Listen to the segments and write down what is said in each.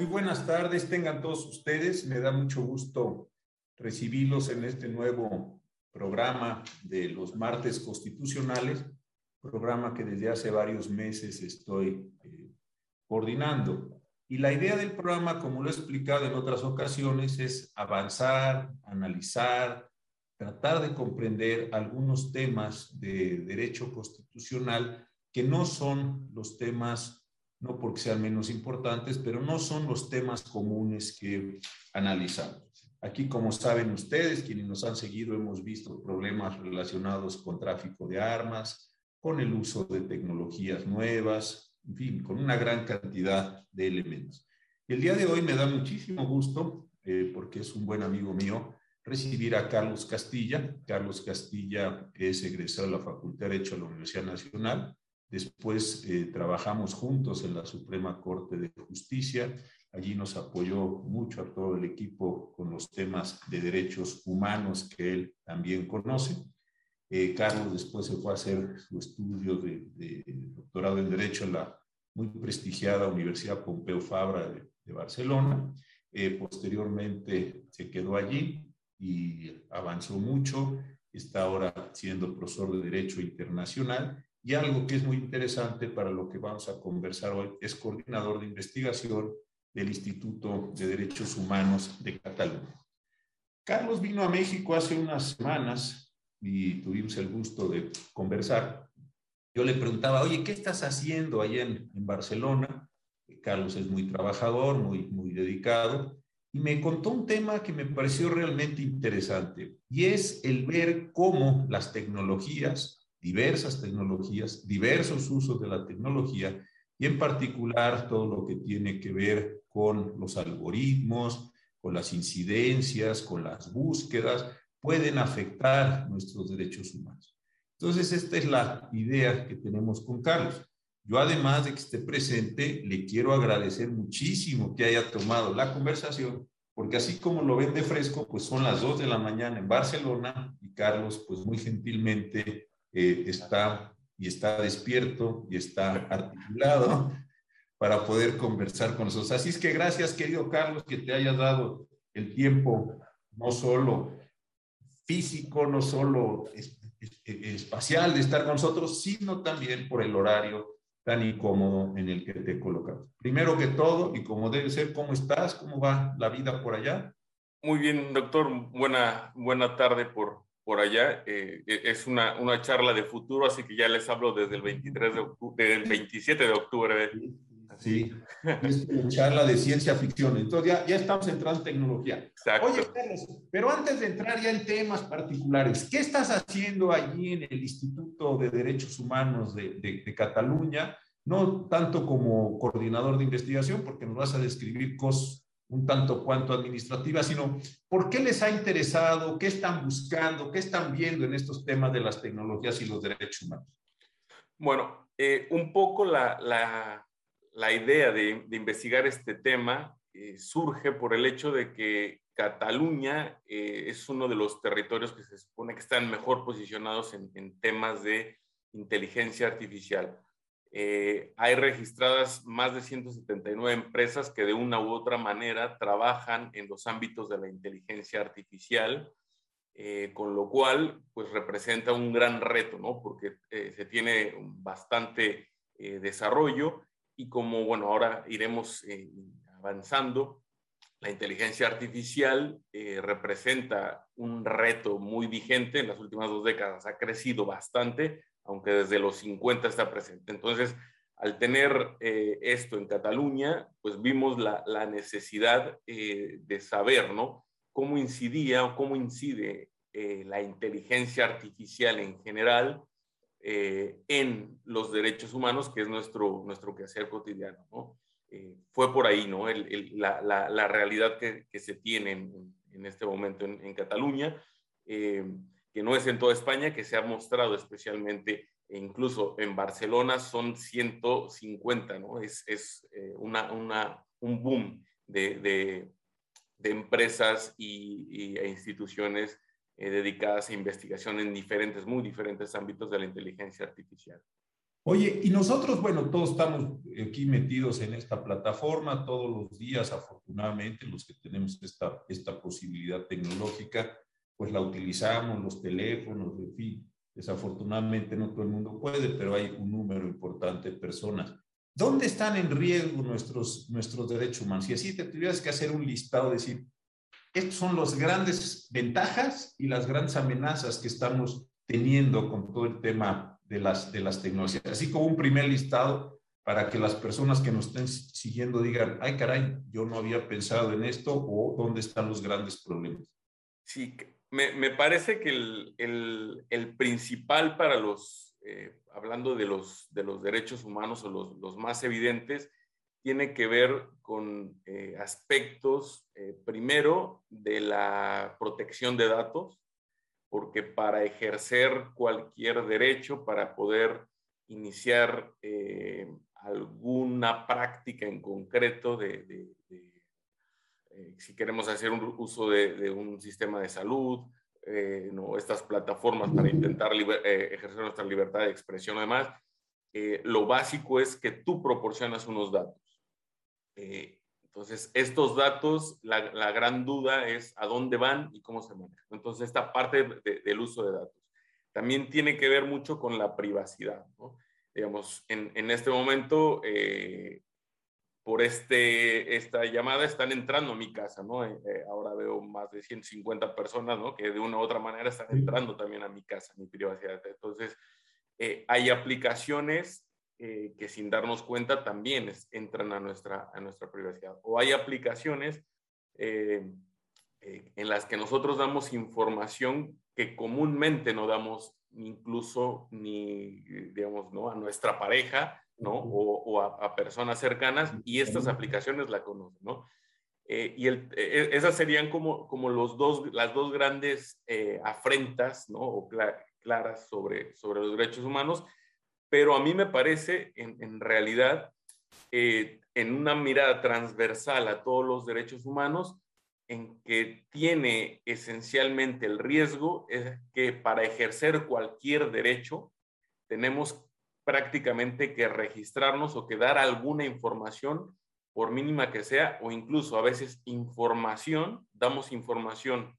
Muy buenas tardes, tengan todos ustedes. Me da mucho gusto recibirlos en este nuevo programa de los martes constitucionales, programa que desde hace varios meses estoy eh, coordinando. Y la idea del programa, como lo he explicado en otras ocasiones, es avanzar, analizar, tratar de comprender algunos temas de derecho constitucional que no son los temas no porque sean menos importantes, pero no son los temas comunes que analizamos. Aquí, como saben ustedes, quienes nos han seguido, hemos visto problemas relacionados con tráfico de armas, con el uso de tecnologías nuevas, en fin, con una gran cantidad de elementos. El día de hoy me da muchísimo gusto, eh, porque es un buen amigo mío, recibir a Carlos Castilla. Carlos Castilla es egresado de la Facultad de Derecho de la Universidad Nacional, Después eh, trabajamos juntos en la Suprema Corte de Justicia. Allí nos apoyó mucho a todo el equipo con los temas de derechos humanos que él también conoce. Eh, Carlos después se fue a hacer su estudio de, doctorado en Derecho en la muy prestigiada Universidad Pompeu Fabra de, Barcelona. Eh, posteriormente se quedó allí y avanzó mucho. Está ahora siendo profesor de Derecho Internacional y algo que es muy interesante para lo que vamos a conversar hoy es coordinador de investigación del Instituto de Derechos Humanos de Cataluña. Carlos vino a México hace unas semanas y tuvimos el gusto de conversar. Yo le preguntaba, oye, ¿qué estás haciendo allá en, en Barcelona? Carlos es muy trabajador, muy, muy dedicado, y me contó un tema que me pareció realmente interesante, y es el ver cómo las tecnologías diversas tecnologías, diversos usos de la tecnología y en particular todo lo que tiene que ver con los algoritmos, con las incidencias, con las búsquedas, pueden afectar nuestros derechos humanos. Entonces, esta es la idea que tenemos con Carlos. Yo, además de que esté presente, le quiero agradecer muchísimo que haya tomado la conversación, porque así como lo ven de fresco, pues son las 2 de la mañana en Barcelona y Carlos, pues muy gentilmente eh, está y está despierto y está articulado para poder conversar con nosotros. Así es que gracias, querido Carlos, que te hayas dado el tiempo, no solo físico, no solo espacial de estar con nosotros, sino también por el horario tan incómodo en el que te he colocado. Primero que todo, y como debe ser, ¿cómo estás? ¿Cómo va la vida por allá? Muy bien, doctor. Buena, buena tarde por, por allá. Eh, e, es una, una, charla de futuro, así que ya les hablo desde el 23 de octubre, del 27 de octubre. Sí, es una charla de ciencia ficción. Entonces ya, ya estamos entrando en tecnología. Exacto. Oye, Carlos, pero antes de entrar ya en temas particulares, ¿qué estás haciendo allí en el Instituto de Derechos Humanos de, de, de Cataluña? No tanto como coordinador de investigación, porque nos vas a describir cosas un tanto cuanto administrativa, sino por qué les ha interesado, qué están buscando, qué están viendo en estos temas de las tecnologías y los derechos humanos. Bueno, eh, un poco la, la, la idea de, investigar este tema eh, surge por el hecho de que Cataluña eh, es uno de los territorios que se supone que están mejor posicionados en temas de inteligencia artificial. Eh, hay registradas más de 179 empresas que de una u otra manera trabajan en los ámbitos de la inteligencia artificial, eh, con lo cual pues representa un gran reto, ¿no? Porque eh, se tiene bastante desarrollo y como, bueno, ahora iremos avanzando, la inteligencia artificial representa un reto muy vigente en las últimas dos décadas, ha crecido bastante, aunque desde los 50 está presente. Entonces, al tener eh, esto en Cataluña, pues vimos la, necesidad eh, de saber, ¿no? Cómo incidía o cómo incide eh, la inteligencia artificial en general en los derechos humanos, que es nuestro, nuestro quehacer cotidiano, ¿no? fue por ahí, ¿no? la, la, realidad que, que, se tiene en, en este momento en, en Cataluña que no es en toda España, que se ha mostrado especialmente, e incluso en Barcelona son 150, ¿no? Es, es eh, una, una, un boom de, de, de empresas y, e instituciones eh, dedicadas a investigación en diferentes, muy diferentes ámbitos de la inteligencia artificial. Oye, y nosotros, bueno, todos estamos aquí metidos en esta plataforma todos los días, afortunadamente, los que tenemos esta, esta posibilidad tecnológica, pues la utilizamos, los teléfonos, en fin. Desafortunadamente no todo el mundo puede, pero hay un número importante de personas. ¿Dónde están en riesgo nuestros, nuestros derechos humanos? Y así te tuvieras que hacer un listado, decir, estas son las grandes ventajas y las grandes amenazas que estamos teniendo con todo el tema de las, de las tecnologías. Así como un primer listado para que las personas que nos estén siguiendo digan, ay caray, yo no había pensado en esto o dónde están los grandes problemas. Sí, me, me parece que el, el, principal para los, eh, hablando de los, de los derechos humanos o los, los más evidentes, tiene que ver con eh, aspectos, eh, primero, de la protección de datos, porque para ejercer cualquier derecho, para poder iniciar alguna práctica en concreto de, si queremos hacer un uso de, un sistema de salud, ¿no? estas plataformas para intentar ejercer nuestra libertad de expresión, además, lo básico es que tú proporcionas unos datos. Eh, entonces, estos datos, la, gran duda es a dónde van y cómo se manejan. Entonces, esta parte del uso de datos también tiene que ver mucho con la privacidad. Digamos, en, este momento, eh, por este, esta llamada están entrando a mi casa, ¿no? Eh, ahora veo más de 150 personas, ¿no? Que de una u otra manera están entrando también a mi casa, a mi privacidad. Entonces, hay aplicaciones eh, que sin darnos cuenta también entran a nuestra, a nuestra privacidad. O hay aplicaciones eh, eh, en las que nosotros damos información que comúnmente no damos incluso ni, digamos, ¿no? a nuestra pareja, ¿no? O, a, personas cercanas y estas aplicaciones la conocen, ¿no? y el, e, esas serían como, como los dos, las dos grandes afrentas, ¿no? O claras sobre, sobre los derechos humanos pero a mí me parece, en, realidad, eh, en una mirada transversal a todos los derechos humanos, en que tiene esencialmente el riesgo es que para ejercer cualquier derecho tenemos prácticamente que registrarnos o que dar alguna información, por mínima que sea, o incluso a veces información, damos información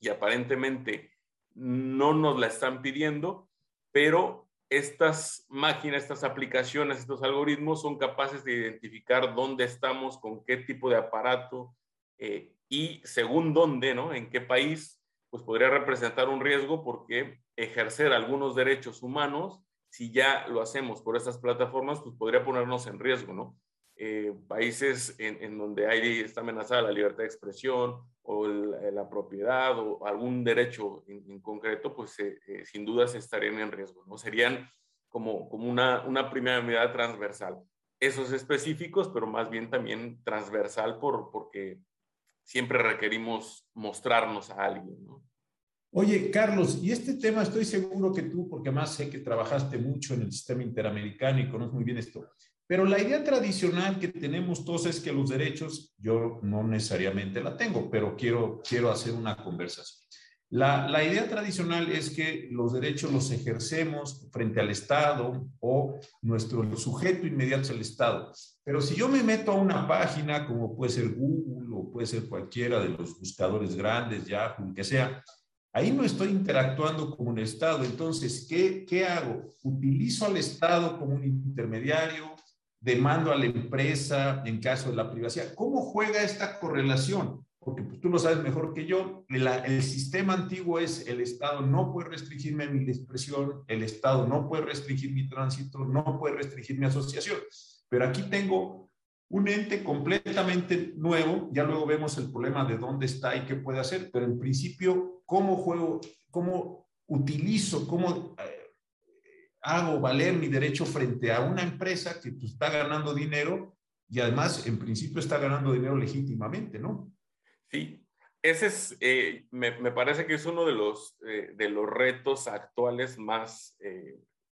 y aparentemente no nos la están pidiendo, pero estas máquinas, estas aplicaciones, estos algoritmos son capaces de identificar dónde estamos, con qué tipo de aparato eh, y según dónde, ¿no? En qué país, pues podría representar un riesgo porque ejercer algunos derechos humanos, si ya lo hacemos por estas plataformas, pues podría ponernos en riesgo, ¿no? Eh, países en, donde hay, está amenazada la libertad de expresión o la propiedad o algún derecho en, concreto, pues eh, eh, sin dudas estarían en riesgo, ¿no? Serían como, como una, una primera medida transversal. Esos específicos, pero más bien también transversal por, porque siempre requerimos mostrarnos a alguien, ¿no? Oye, Carlos, y este tema estoy seguro que tú, porque más sé que trabajaste mucho en el sistema interamericano y conoces muy bien esto, pero la idea tradicional que tenemos todos es que los derechos, yo no necesariamente la tengo, pero quiero, quiero hacer una conversación. La, la, idea tradicional es que los derechos los ejercemos frente al Estado o nuestro sujeto inmediato es el Estado. Pero si yo me meto a una página como puede ser Google o puede ser cualquiera de los buscadores grandes, Yahoo, que sea, ahí no estoy interactuando con un Estado. Entonces, ¿qué, qué hago? Utilizo al Estado como un intermediario, demando a la empresa en caso de la privacidad. ¿Cómo juega esta correlación? Porque pues, tú lo sabes mejor que yo, el sistema antiguo es el Estado no puede restringirme mi expresión, el Estado no puede restringir mi tránsito, no puede restringir mi asociación. Pero aquí tengo un ente completamente nuevo, ya luego vemos el problema de dónde está y qué puede hacer, pero en principio, ¿cómo juego, cómo utilizo, cómo eh, hago valer mi derecho frente a una empresa que pues, está ganando dinero y además en principio está ganando dinero legítimamente, ¿no? Sí, ese es, eh, me, me, parece que es uno de los, eh, de los retos actuales más,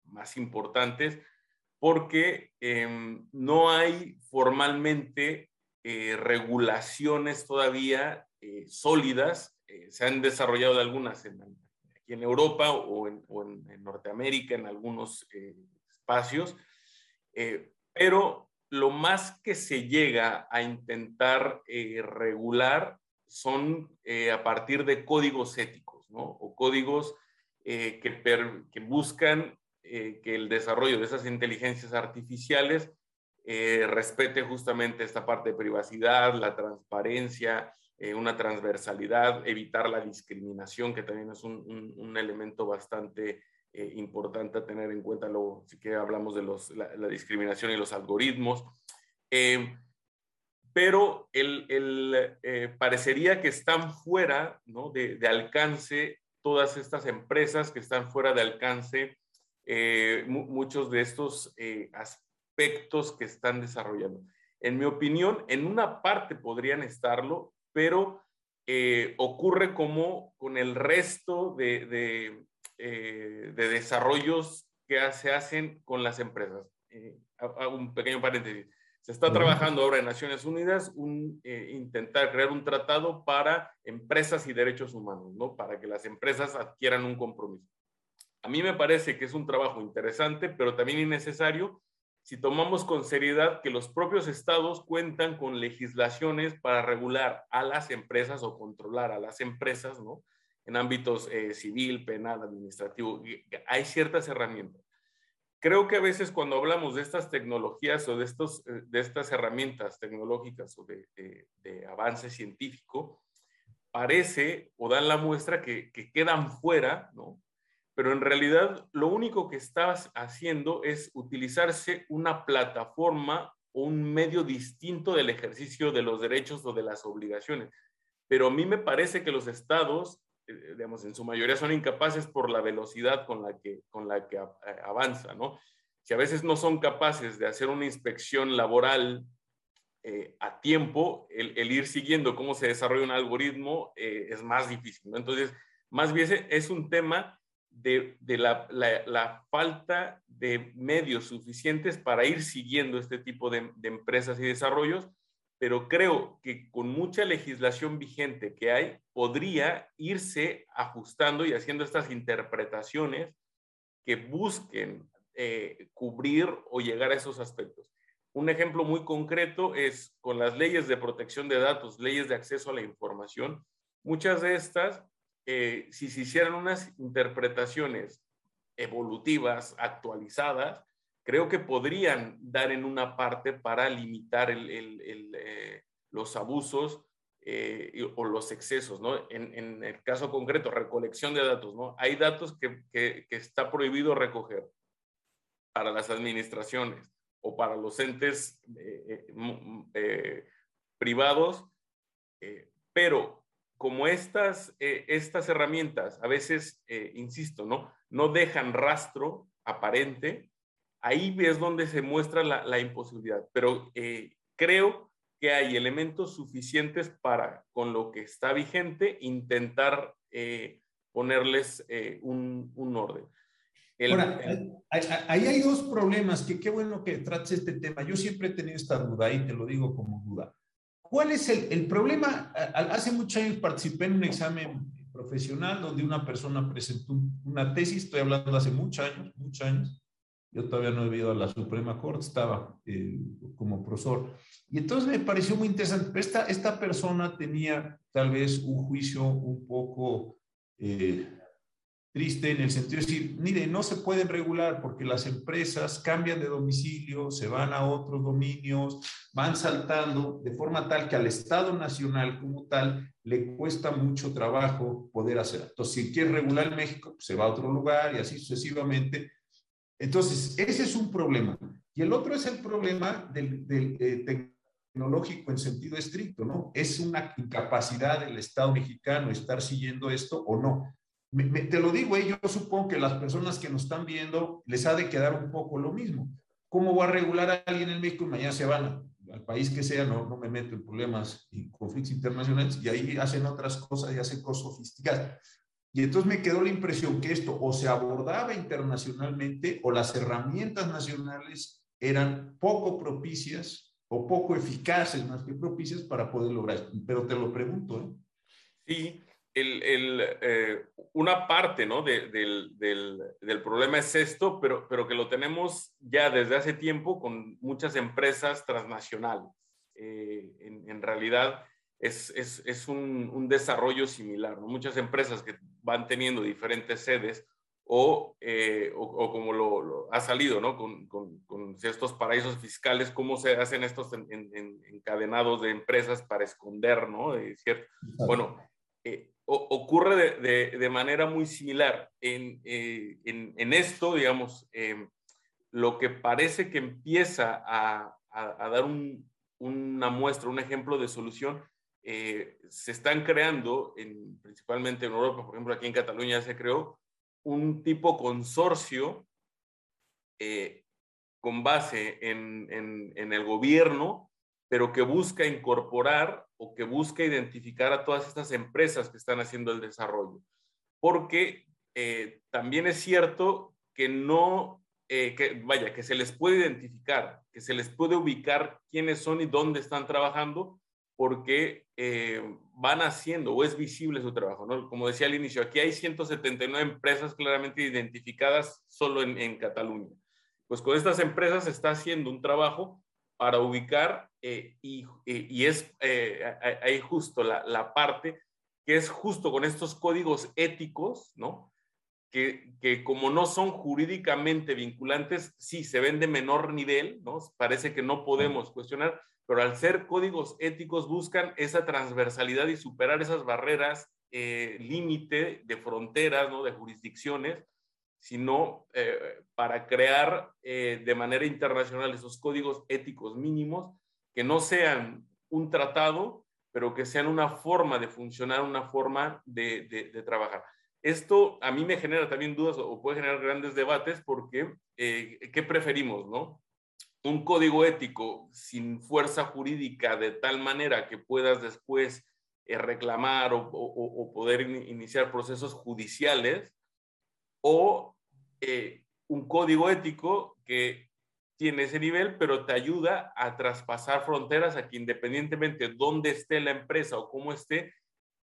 más importantes porque em, no hay formalmente regulaciones todavía sólidas, se han desarrollado algunas en, aquí en Europa o en, Norteamérica, en algunos eh, espacios, eh, pero lo más que se llega a intentar eh, regular son a partir de códigos éticos, ¿no? O códigos que, buscan que el desarrollo de esas inteligencias artificiales respete justamente esta parte de privacidad, la transparencia, eh, una transversalidad, evitar la discriminación, que también es un, elemento bastante eh, importante a tener en cuenta, luego, si que hablamos de los, la, discriminación y los algoritmos. Eh, pero el, parecería que están fuera ¿no? de, de, alcance todas estas empresas que están fuera de alcance muchos de estos aspectos que están desarrollando. En mi opinión, en una parte podrían estarlo, pero eh, ocurre como con el resto de, eh, desarrollos que se hacen con las empresas. Eh, un pequeño paréntesis. Se está trabajando ahora en Naciones Unidas un, intentar crear un tratado para empresas y derechos humanos, ¿no? Para que las empresas adquieran un compromiso. A mí me parece que es un trabajo interesante, pero también innecesario si tomamos con seriedad que los propios estados cuentan con legislaciones para regular a las empresas o controlar a las empresas, ¿no? En ámbitos eh, civil, penal, administrativo, hay ciertas herramientas. Creo que a veces cuando hablamos de estas tecnologías o de, estos, eh, de estas herramientas tecnológicas o de, de, avance científico, parece o dan la muestra que, que quedan fuera, ¿no? Pero en realidad lo único que estás haciendo es utilizarse una plataforma o un medio distinto del ejercicio de los derechos o de las obligaciones. Pero a mí me parece que los estados, eh, digamos, en su mayoría son incapaces por la velocidad con la que, con la que eh, avanza, ¿no? Si a veces no son capaces de hacer una inspección laboral eh, a tiempo, el, ir siguiendo cómo se desarrolla un algoritmo es más difícil, ¿no? Entonces, más bien es un tema de, la, falta de medios suficientes para ir siguiendo este tipo de, empresas y desarrollos, pero creo que con mucha legislación vigente que hay, podría irse ajustando y haciendo estas interpretaciones que busquen eh, cubrir o llegar a esos aspectos. Un ejemplo muy concreto es con las leyes de protección de datos, leyes de acceso a la información. Muchas de estas eh, si se hicieran unas interpretaciones evolutivas, actualizadas, creo que podrían dar en una parte para limitar eh, los abusos eh, o los excesos, ¿no? En, el caso concreto, recolección de datos, ¿no? Hay datos que, que, está prohibido recoger para las administraciones o para los entes privados, pero como estas, eh, estas herramientas a veces, eh, insisto, ¿no? no dejan rastro aparente, ahí es donde se muestra la, imposibilidad. Pero eh, creo que hay elementos suficientes para, con lo que está vigente, intentar ponerles un, un, orden. Ahora, ahí hay dos problemas, que qué bueno que trates este tema. Yo siempre he tenido esta duda y te lo digo como duda. ¿Cuál es el, problema? Hace muchos años participé en un examen profesional donde una persona presentó una tesis, estoy hablando hace muchos años, muchos años, yo todavía no he ido a la Suprema Corte, estaba eh, como profesor. Y entonces me pareció muy interesante, esta, esta persona tenía tal vez un juicio un poco eh, triste en el sentido de decir, mire, no se pueden regular porque las empresas cambian de domicilio, se van a otros dominios, van saltando de forma tal que al Estado Nacional como tal le cuesta mucho trabajo poder hacer. Entonces, si quiere regular en México, pues se va a otro lugar y así sucesivamente. Entonces, ese es un problema. Y el otro es el problema del, eh, tecnológico en sentido estricto, ¿no? Es una incapacidad del Estado mexicano estar siguiendo esto o no te lo digo, eh, yo supongo que las personas que nos están viendo les ha de quedar un poco lo mismo. ¿Cómo va a regular a alguien en México y mañana se van al país que sea? No, no me meto en problemas y conflictos internacionales y ahí hacen otras cosas y hacen cosas sofisticadas. Y entonces me quedó la impresión que esto o se abordaba internacionalmente o las herramientas nacionales eran poco propicias o poco eficaces más que propicias para poder lograr. Pero te lo pregunto. ¿eh? Sí, el, eh, una parte ¿no? del, del, del, problema es esto, pero, pero que lo tenemos ya desde hace tiempo con muchas empresas transnacionales. Eh, en, en, realidad es, es, es un, un, desarrollo similar. ¿no? Muchas empresas que van teniendo diferentes sedes o, eh, o, como lo, ha salido ¿no? con, con, con, estos paraísos fiscales, cómo se hacen estos en, en, encadenados de empresas para esconder, ¿no? ¿cierto? Bueno, eh, ocurre de, de, manera muy similar. En, eh, en, esto, digamos, em, lo que parece que empieza a, a, dar un, una muestra, un ejemplo de solución, eh, se están creando, en, principalmente en Europa, por ejemplo, aquí en Cataluña se creó un tipo consorcio eh, con base en, en el gobierno pero que busca incorporar o que busca identificar a todas estas empresas que están haciendo el desarrollo. Porque eh, también es cierto que no, eh, que vaya, que se les puede identificar, que se les puede ubicar quiénes son y dónde están trabajando, porque eh, van haciendo o es visible su trabajo. ¿no? Como decía al inicio, aquí hay 179 empresas claramente identificadas solo en, en Cataluña. Pues con estas empresas se está haciendo un trabajo para ubicar eh, y, y, es eh, ahí justo la, la, parte que es justo con estos códigos éticos, ¿no? Que, que, como no son jurídicamente vinculantes, sí se ven de menor nivel, ¿no? Parece que no podemos cuestionar, pero al ser códigos éticos buscan esa transversalidad y superar esas barreras eh, límite de fronteras, ¿no? De jurisdicciones sino eh, para crear eh, de manera internacional esos códigos éticos mínimos que no sean un tratado, pero que sean una forma de funcionar, una forma de, trabajar. Esto a mí me genera también dudas o puede generar grandes debates porque, eh, ¿qué preferimos, no? Un código ético sin fuerza jurídica de tal manera que puedas después reclamar o, o, o poder iniciar procesos judiciales o eh, un código ético que tiene ese nivel, pero te ayuda a traspasar fronteras a que independientemente de dónde esté la empresa o cómo esté,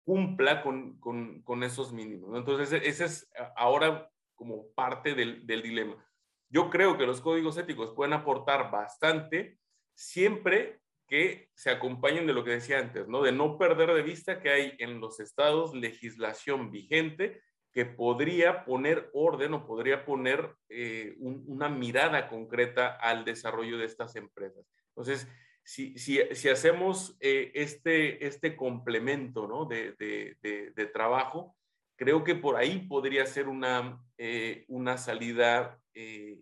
cumpla con, con, esos mínimos. Entonces, ese es ahora como parte del, del dilema. Yo creo que los códigos éticos pueden aportar bastante siempre que se acompañen de lo que decía antes, ¿no? De no perder de vista que hay en los estados legislación vigente que podría poner orden o podría poner eh, una mirada concreta al desarrollo de estas empresas. Entonces, si, si, si hacemos eh, este, este complemento ¿no? de, de, de, trabajo, creo que por ahí podría ser una, eh, una salida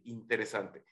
interesante.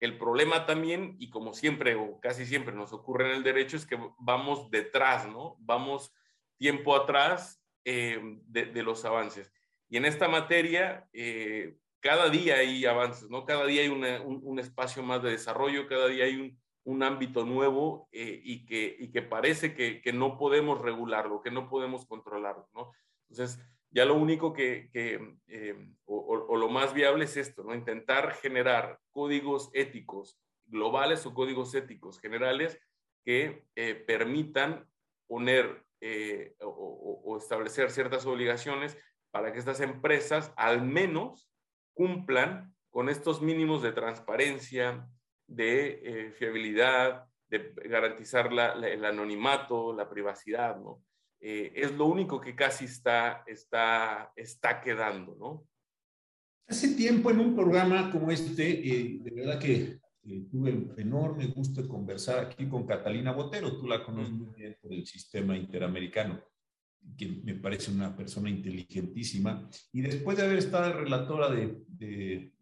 El problema también, y como siempre o casi siempre nos ocurre en el derecho, es que vamos detrás, ¿no? Vamos tiempo atrás de los avances. Y en esta materia, eh, cada día hay avances, ¿no? Cada día hay un, espacio más de desarrollo, cada día hay un, un ámbito nuevo eh, y, que, y que parece que, que, no podemos regularlo, que no podemos controlarlo, ¿no? Entonces, ya lo único que, que eh, o, lo más viable es esto, ¿no? Intentar generar códigos éticos globales o códigos éticos generales que permitan poner o establecer ciertas obligaciones para que estas empresas al menos cumplan con estos mínimos de transparencia, de eh, fiabilidad, de garantizar la, el anonimato, la privacidad, ¿no? Eh, es lo único que casi está, está, está quedando, ¿no? Hace tiempo en un programa como este, eh, de verdad que tuve el enorme gusto de conversar aquí con Catalina Botero, tú la conoces muy bien por el sistema interamericano que me parece una persona inteligentísima, y después de haber estado relatora de, de,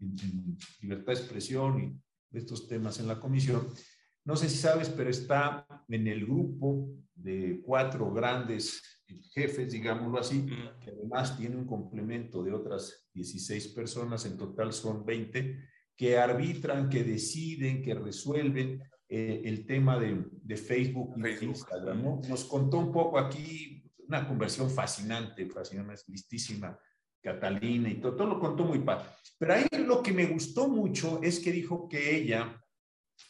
libertad de expresión y de estos temas en la comisión, no sé si sabes, pero está en el grupo de cuatro grandes jefes, digámoslo así, que además tiene un complemento de otras 16 personas, en total son 20, que arbitran, que deciden, que resuelven eh, el tema de, de Facebook y Instagram. ¿no? Nos contó un poco aquí una conversión fascinante, fascinante, listísima, Catalina y todo, todo lo contó muy padre. Pero ahí lo que me gustó mucho es que dijo que ella,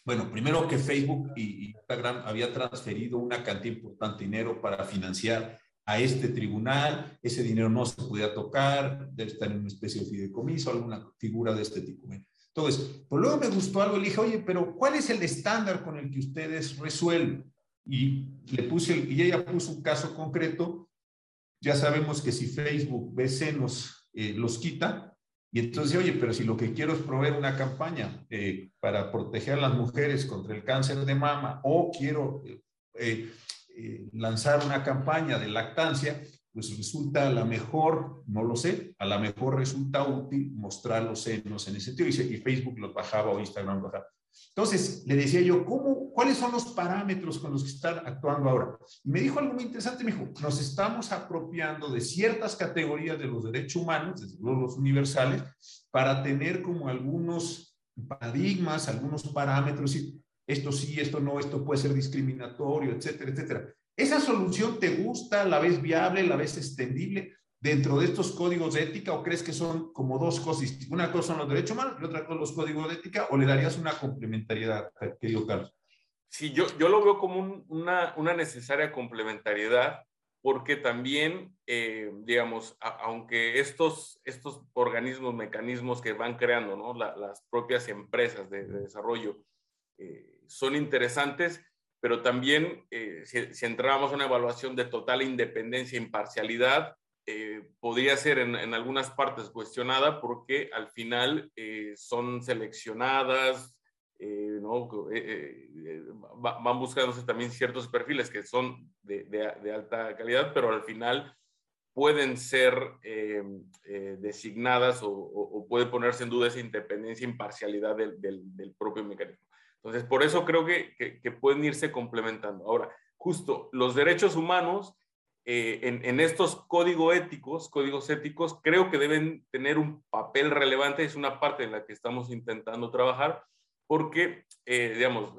bueno, primero que Facebook y Instagram había transferido una cantidad importante de dinero para financiar a este tribunal, ese dinero no se podía tocar, debe estar en una especie de fideicomiso, alguna figura de este tipo. Entonces, pues luego me gustó algo, le dije, oye, pero ¿cuál es el estándar con el que ustedes resuelven? Y le puse, y ella puso un caso concreto, ya sabemos que si Facebook BC nos eh, los quita, y entonces, oye, pero si lo que quiero es proveer una campaña eh, para proteger a las mujeres contra el cáncer de mama o quiero eh, lanzar una campaña de lactancia, pues resulta a la mejor, no lo sé, a la mejor resulta útil mostrar los senos en ese sentido. Y, Facebook los bajaba o Instagram bajaba. Entonces, le decía yo, ¿cómo, ¿cuáles son los parámetros con los que están actuando ahora? Y me dijo algo muy interesante, me dijo, nos estamos apropiando de ciertas categorías de los derechos humanos, desde luego los universales, para tener como algunos paradigmas, algunos parámetros, y esto sí, esto no, esto puede ser discriminatorio, etcétera, etcétera. ¿Esa solución te gusta? ¿La ves viable? ¿La ves extendible? Dentro de estos códigos de ética o crees que son como dos cosas? Una cosa son los derechos humanos y otra cosa los códigos de ética o le darías una complementariedad, querido Carlos? Sí, yo, yo lo veo como una, una, necesaria complementariedad porque también, eh, digamos, aunque estos, estos organismos, mecanismos que van creando, ¿no? las propias empresas de, desarrollo eh, son interesantes, pero también eh, si, si entramos a una evaluación de total independencia e imparcialidad, eh, podría ser en, algunas partes cuestionada porque al final eh, son seleccionadas, eh, ¿no? van buscándose también ciertos perfiles que son de, alta calidad, pero al final pueden ser designadas o, puede ponerse en duda esa independencia e imparcialidad del, propio mecanismo. Entonces, por eso creo que, que pueden irse complementando. Ahora, justo los derechos humanos eh, en, estos códigos éticos, códigos éticos, creo que deben tener un papel relevante, es una parte en la que estamos intentando trabajar, porque, eh, digamos,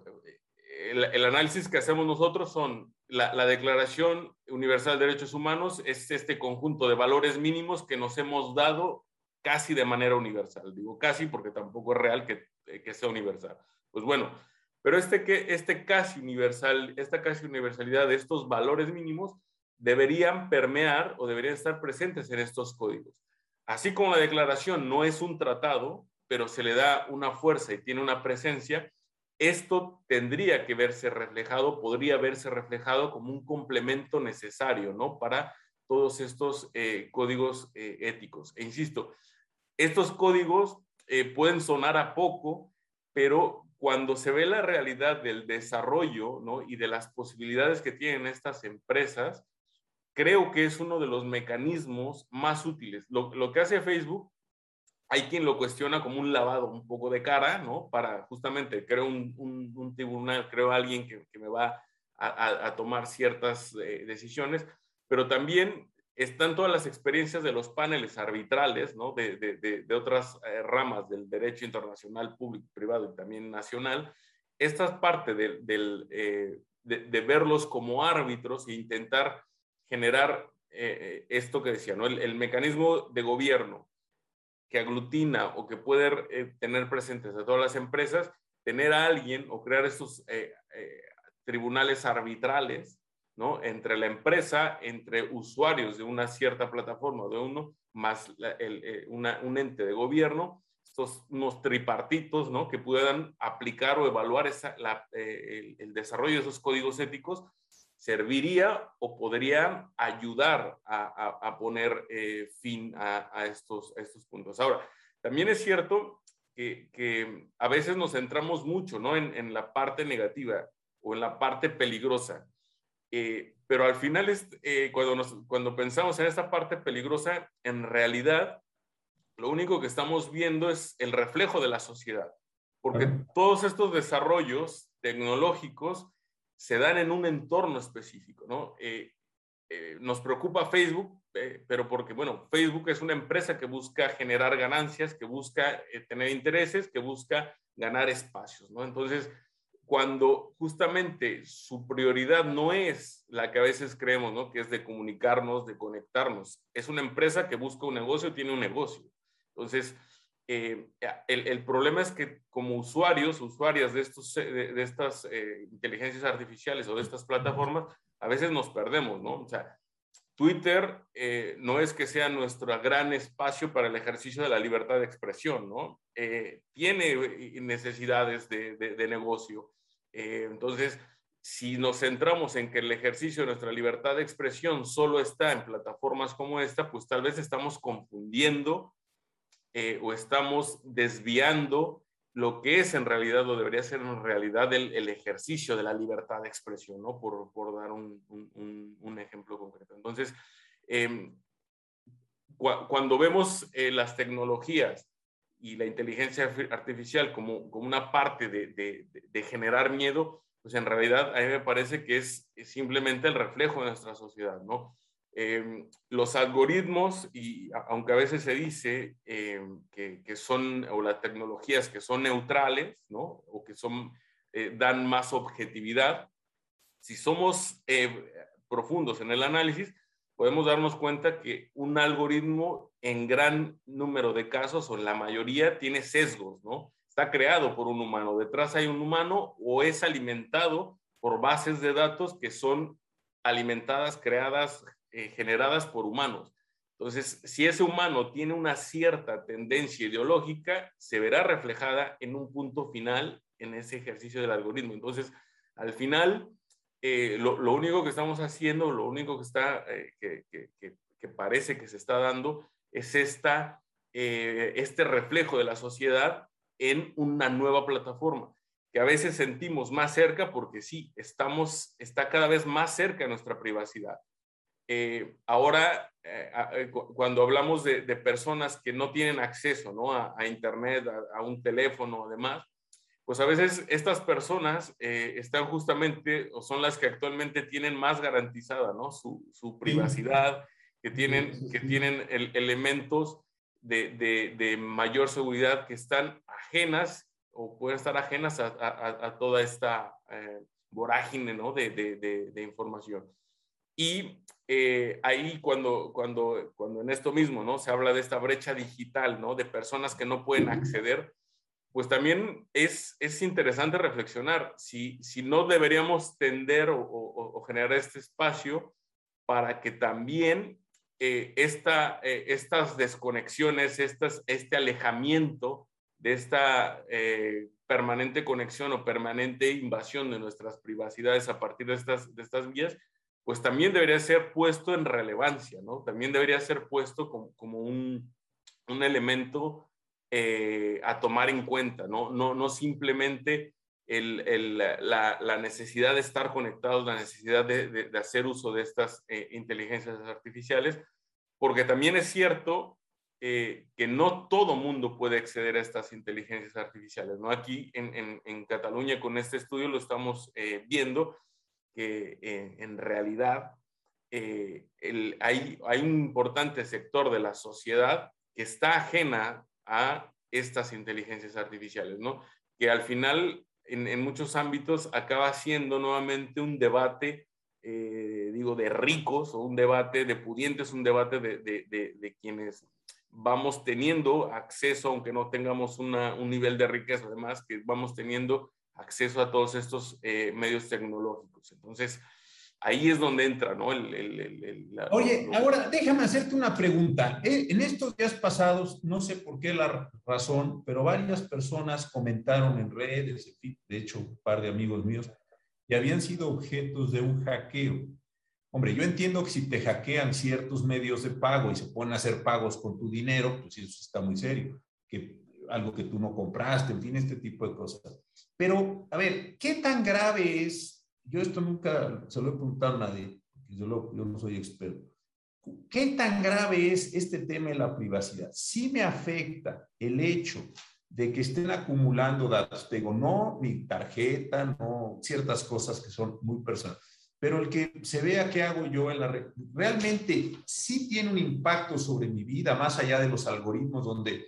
el, análisis que hacemos nosotros son la, la, Declaración Universal de Derechos Humanos, es este conjunto de valores mínimos que nos hemos dado casi de manera universal. Digo casi porque tampoco es real que, que sea universal. Pues bueno, pero este, que, este casi universal, esta casi universalidad de estos valores mínimos deberían permear o deberían estar presentes en estos códigos. Así como la declaración no es un tratado, pero se le da una fuerza y tiene una presencia, esto tendría que verse reflejado, podría verse reflejado como un complemento necesario, ¿no? Para todos estos eh, códigos eh, éticos. E insisto, estos códigos eh, pueden sonar a poco, pero cuando se ve la realidad del desarrollo, ¿no? Y de las posibilidades que tienen estas empresas, creo que es uno de los mecanismos más útiles. Lo, que hace Facebook, hay quien lo cuestiona como un lavado un poco de cara, ¿no? Para justamente, creo un, tribunal, creo alguien que, me va a, tomar ciertas eh, decisiones, pero también están todas las experiencias de los paneles arbitrales, ¿no? De, otras eh, ramas del derecho internacional, público, privado y también nacional. Esta es parte del, eh, de, verlos como árbitros e intentar generar eh, eh, esto que decía, ¿no? El, mecanismo de gobierno que aglutina o que puede eh, tener presentes a todas las empresas, tener a alguien o crear estos tribunales arbitrales, ¿no? Entre la empresa, entre usuarios de una cierta plataforma de uno, más un ente de gobierno, estos unos tripartitos, ¿no? Que puedan aplicar o evaluar esa, el, el desarrollo de esos códigos éticos serviría o podría ayudar a, poner eh, fin a, estos, estos puntos. Ahora, también es cierto que, a veces nos centramos mucho ¿no? en, la parte negativa o en la parte peligrosa, eh, pero al final es, eh, cuando, cuando pensamos en esta parte peligrosa, en realidad lo único que estamos viendo es el reflejo de la sociedad, porque todos estos desarrollos tecnológicos se dan en un entorno específico, ¿no? Eh, eh, nos preocupa Facebook, eh, pero porque, bueno, Facebook es una empresa que busca generar ganancias, que busca tener intereses, que busca ganar espacios, ¿no? Entonces, cuando justamente su prioridad no es la que a veces creemos, ¿no? Que es de comunicarnos, de conectarnos. Es una empresa que busca un negocio, tiene un negocio. Entonces, eh, el, problema es que como usuarios, usuarias de, estos, eh, de, estas eh, inteligencias artificiales o de estas plataformas, a veces nos perdemos, ¿no? O sea, Twitter no es que sea nuestro gran espacio para el ejercicio de la libertad de expresión, ¿no? Tiene necesidades de, de negocio. entonces, si nos centramos en que el ejercicio de nuestra libertad de expresión solo está en plataformas como esta, pues tal vez estamos confundiendo eh, o estamos desviando lo que es en realidad o debería ser en realidad el, ejercicio de la libertad de expresión, ¿no? Por, por dar un, un, ejemplo concreto. Entonces, em, cuando vemos eh, las tecnologías y la inteligencia artificial como, como una parte de, de, de generar miedo, pues en realidad a mí me parece que es, simplemente el reflejo de nuestra sociedad, ¿no? Em, los algoritmos, y aunque a veces se dice em, que, que, son, o las tecnologías que son neutrales, ¿no? O que son, eh, dan más objetividad, si somos eh, profundos en el análisis, podemos darnos cuenta que un algoritmo en gran número de casos, o la mayoría, tiene sesgos, ¿no? está creado por un humano, detrás hay un humano o es alimentado por bases de datos que son alimentadas, creadas, eh, generadas por humanos. Entonces, si ese humano tiene una cierta tendencia ideológica, se verá reflejada en un punto final en ese ejercicio del algoritmo. Entonces, al final, eh, lo, único que estamos haciendo, lo único que, está, eh, que, que, parece que se está dando, es esta, este reflejo de la sociedad en una nueva plataforma, que a veces sentimos más cerca porque sí, estamos, está cada vez más cerca nuestra privacidad. Eh, ahora, eh, eh, cuando hablamos de, personas que no tienen acceso ¿no? A, Internet, a, un teléfono, además, pues a veces estas personas están justamente o son las que actualmente tienen más garantizada ¿no? su, su privacidad, que tienen, que tienen elementos de, mayor seguridad que están ajenas o pueden estar ajenas a, toda esta eh, vorágine ¿no? de, información. Y eh, ahí cuando, cuando, cuando en esto mismo ¿no? se habla de esta brecha digital, ¿no? de personas que no pueden acceder, pues también es, es interesante reflexionar si, si no deberíamos tender o generar este espacio para que también eh, esta, eh, estas desconexiones, estas, este alejamiento de esta eh, permanente conexión o permanente invasión de nuestras privacidades a partir de estas, de estas vías, pues también debería ser puesto en relevancia, ¿no? También debería ser puesto como, como un, un, elemento a tomar en cuenta, ¿no? No, no simplemente el, el, la, la, necesidad de estar conectados, la necesidad de, de, hacer uso de estas eh, inteligencias artificiales, porque también es cierto eh, que no todo mundo puede acceder a estas inteligencias artificiales. ¿no? Aquí en, en, Cataluña con este estudio lo estamos eh, viendo que en realidad el, hay, hay un importante sector de la sociedad que está ajena a estas inteligencias artificiales, ¿no? que al final en, muchos ámbitos acaba siendo nuevamente un debate, eh, digo, de ricos o un debate de pudientes, un debate de, de, quienes vamos teniendo acceso, aunque no tengamos una, un nivel de riqueza, además, que vamos teniendo acceso a todos estos eh, medios tecnológicos. Entonces, ahí es donde entra, ¿no? Oye, ahora déjame hacerte una pregunta. Eh, en estos días pasados, no sé por qué la razón, pero varias personas comentaron en redes, de hecho, un par de amigos míos, y habían sido objetos de un hackeo. Hombre, yo entiendo que si te hackean ciertos medios de pago y se ponen a hacer pagos con tu dinero, pues eso está muy serio, que algo que tú no compraste, en fin, este tipo de cosas. Pero, a ver, ¿qué tan grave es yo esto nunca se lo he preguntado a nadie, porque yo, yo no soy experto. ¿Qué tan grave es este tema de la privacidad? Sí me afecta el hecho de que estén acumulando datos. Tengo no mi tarjeta, no ciertas cosas que son muy personales, pero el que se vea qué hago yo en la red, realmente sí tiene un impacto sobre mi vida, más allá de los algoritmos donde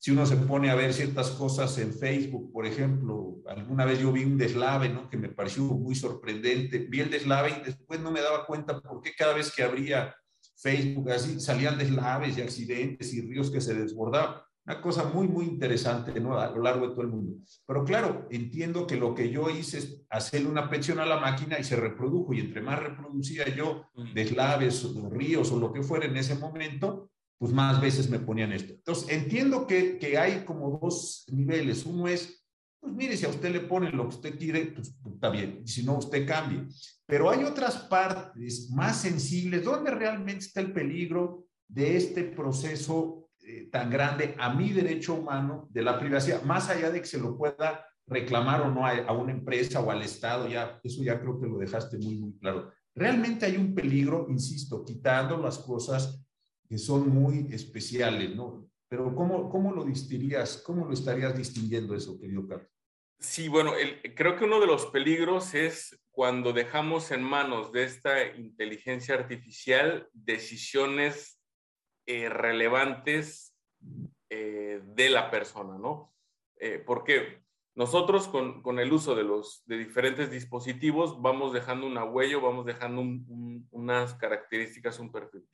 si uno se pone a ver ciertas cosas en Facebook, por ejemplo, alguna vez yo vi un deslave, ¿no? Que me pareció muy sorprendente. Vi el deslave y después no me daba cuenta por qué cada vez que abría Facebook así salían deslaves y accidentes y ríos que se desbordaban. Una cosa muy, muy interesante ¿no? a lo largo de todo el mundo. Pero claro, entiendo que lo que yo hice es hacerle una presión a la máquina y se reprodujo. Y entre más reproducía yo mm. deslaves, ríos o lo que fuera en ese momento, pues más veces me ponían esto. Entonces, entiendo que, que hay como dos niveles. Uno es, pues mire, si a usted le ponen lo que usted quiere, pues, pues está bien. Si no, usted cambie. Pero hay otras partes más sensibles donde realmente está el peligro de este proceso eh, tan grande a mi derecho humano de la privacidad, más allá de que se lo pueda reclamar o no a, una empresa o al Estado, ya, eso ya creo que lo dejaste muy, muy claro. Realmente hay un peligro, insisto, quitando las cosas que son muy especiales, ¿no? Pero ¿cómo, cómo lo distinguirías, cómo lo estarías distinguiendo eso, querido Carlos? Sí, bueno, creo que uno de los peligros es cuando dejamos en manos de esta inteligencia artificial decisiones eh, relevantes eh, de la persona, ¿no? Eh, porque nosotros con, con, el uso de los de diferentes dispositivos vamos dejando una huella, vamos dejando unas características, un perfil.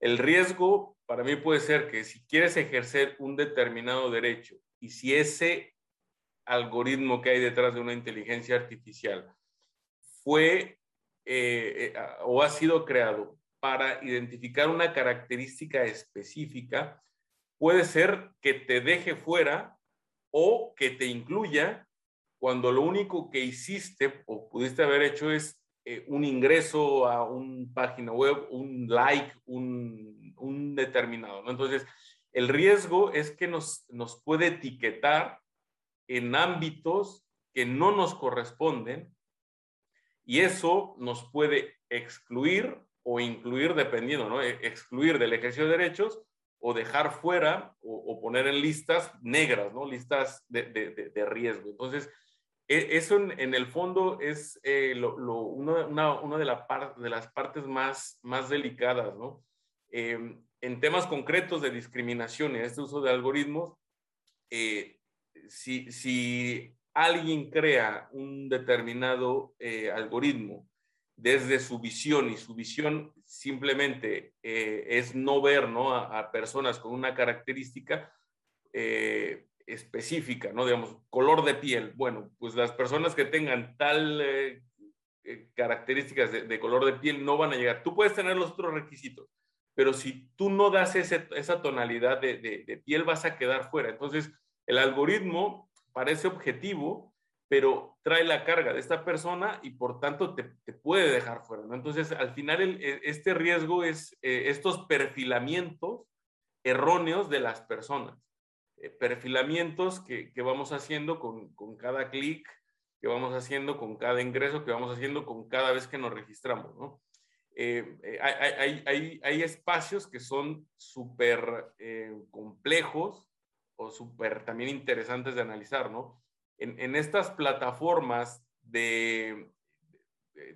El riesgo para mí puede ser que si quieres ejercer un determinado derecho y si ese algoritmo que hay detrás de una inteligencia artificial fue o ha sido creado para identificar una característica específica, puede ser que te deje fuera o que te incluya cuando lo único que hiciste o pudiste haber hecho es eh, un ingreso a una página web, un like, un, un determinado. ¿no? Entonces, el riesgo es que nos, nos puede etiquetar en ámbitos que no nos corresponden y eso nos puede excluir o incluir dependiendo, ¿no? E, excluir del ejercicio de derechos o dejar fuera o, poner en listas negras, ¿no? Listas de, de, riesgo. Entonces, eso en, el fondo es eh, lo, una, una, de, las partes más, más delicadas, ¿no? Em, en temas concretos de discriminación y este uso de algoritmos, eh, si, si, alguien crea un determinado eh, algoritmo desde su visión y su visión simplemente eh, es no ver ¿no? A, personas con una característica eh, específica, ¿no? Digamos, color de piel. Bueno, pues las personas que tengan tal eh, características de, color de piel no van a llegar. Tú puedes tener los otros requisitos, pero si tú no das esa tonalidad de, de piel vas a quedar fuera. Entonces, el algoritmo parece objetivo, pero trae la carga de esta persona y por tanto te, puede dejar fuera. ¿no? Entonces, al final, e, este riesgo es eh, estos perfilamientos erróneos de las personas. Eh, perfilamientos que, vamos haciendo con, cada clic, que vamos haciendo con cada ingreso, que vamos haciendo con cada vez que nos registramos. ¿no? Eh, hay, hay, hay, espacios que son súper complejos o súper también interesantes de analizar, ¿no? en, estas plataformas de,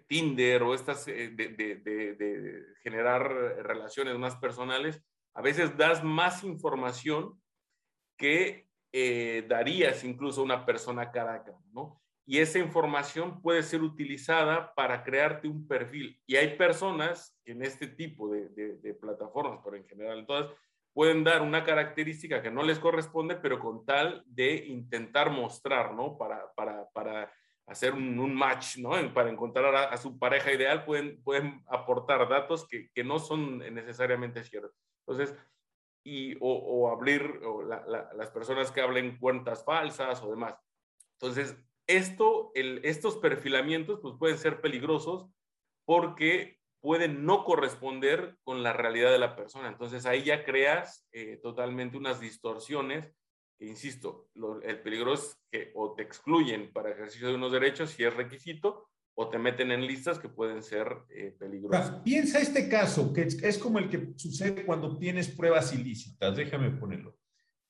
Tinder o estas eh, de, generar relaciones más personales, a veces das más información que eh, darías incluso a una persona cara a cara, ¿no? Y esa información puede ser utilizada para crearte un perfil. Y hay personas en este tipo de, plataformas, pero en general todas, pueden dar una característica que no les corresponde, pero con tal de intentar mostrar, ¿no? Para, para, para hacer un, match, ¿no? Para encontrar a, su pareja ideal, pueden, pueden aportar datos que, que no son necesariamente ciertos. Entonces, y, o, o abrir las personas que hablen cuentas falsas o demás. Entonces, esto, el, estos perfilamientos, pues pueden ser peligrosos porque pueden no corresponder con la realidad de la persona. Entonces ahí ya creas eh, totalmente unas distorsiones que, insisto, el peligro es que o te excluyen para ejercicio de unos derechos si es requisito o te meten en listas que pueden ser eh, peligrosas. Piensa este caso, que es como el que sucede cuando tienes pruebas ilícitas, déjame ponerlo.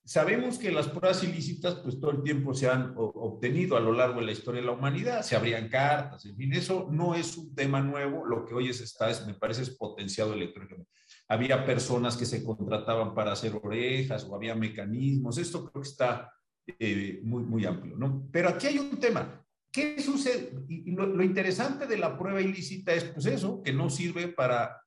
Sabemos que las pruebas ilícitas, pues todo el tiempo se han obtenido a lo largo de la historia de la humanidad, se abrían cartas, en fin, eso no es un tema nuevo, lo que hoy es, está, es, me parece, es potenciado electrónicamente. Había personas que se contrataban para hacer orejas o había mecanismos, esto creo que está eh, muy, muy amplio, ¿no? Pero aquí hay un tema, ¿qué sucede? Y, lo, lo interesante de la prueba ilícita es, pues eso, que no sirve para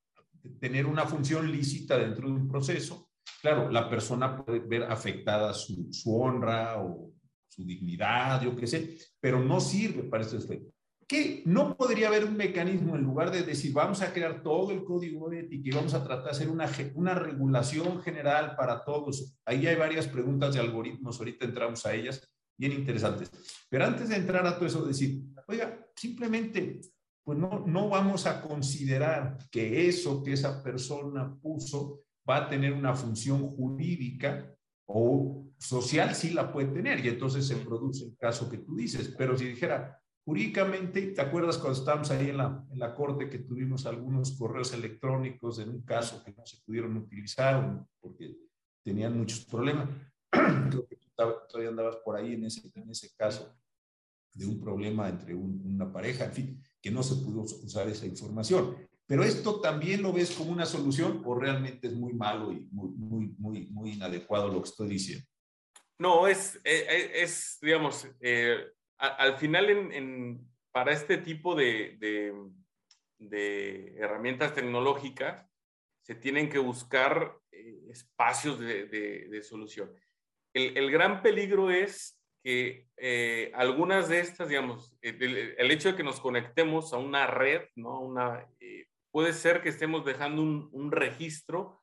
tener una función lícita dentro de un proceso, claro, la persona puede ver afectada su, su honra o su dignidad, yo qué sé, pero no sirve para este efecto. ¿Qué? No podría haber un mecanismo en lugar de decir vamos a crear todo el código ético y vamos a tratar de hacer una, una regulación general para todos. Ahí hay varias preguntas de algoritmos, ahorita entramos a ellas, bien interesantes. Pero antes de entrar a todo eso, decir, oiga, simplemente, pues no, no vamos a considerar que eso que esa persona puso va a tener una función jurídica o social, sí la puede tener, y entonces se produce el caso que tú dices. Pero si dijera, jurídicamente, ¿te acuerdas cuando estábamos ahí en la, en la corte que tuvimos algunos correos electrónicos en un caso que no se pudieron utilizar porque tenían muchos problemas? todavía andabas por ahí en ese, en ese caso de un problema entre una pareja, en fin, que no se pudo usar esa información. Pero esto también lo ves como una solución o realmente es muy malo y muy, muy, muy, muy inadecuado lo que estoy diciendo. No, es, eh, eh, es, digamos, eh, al final en, para este tipo de, de, herramientas tecnológicas se tienen que buscar espacios de, de solución. El, el, gran peligro es que algunas de estas, digamos, el, hecho de que nos conectemos a una red, ¿no? Una, puede ser que estemos dejando un, registro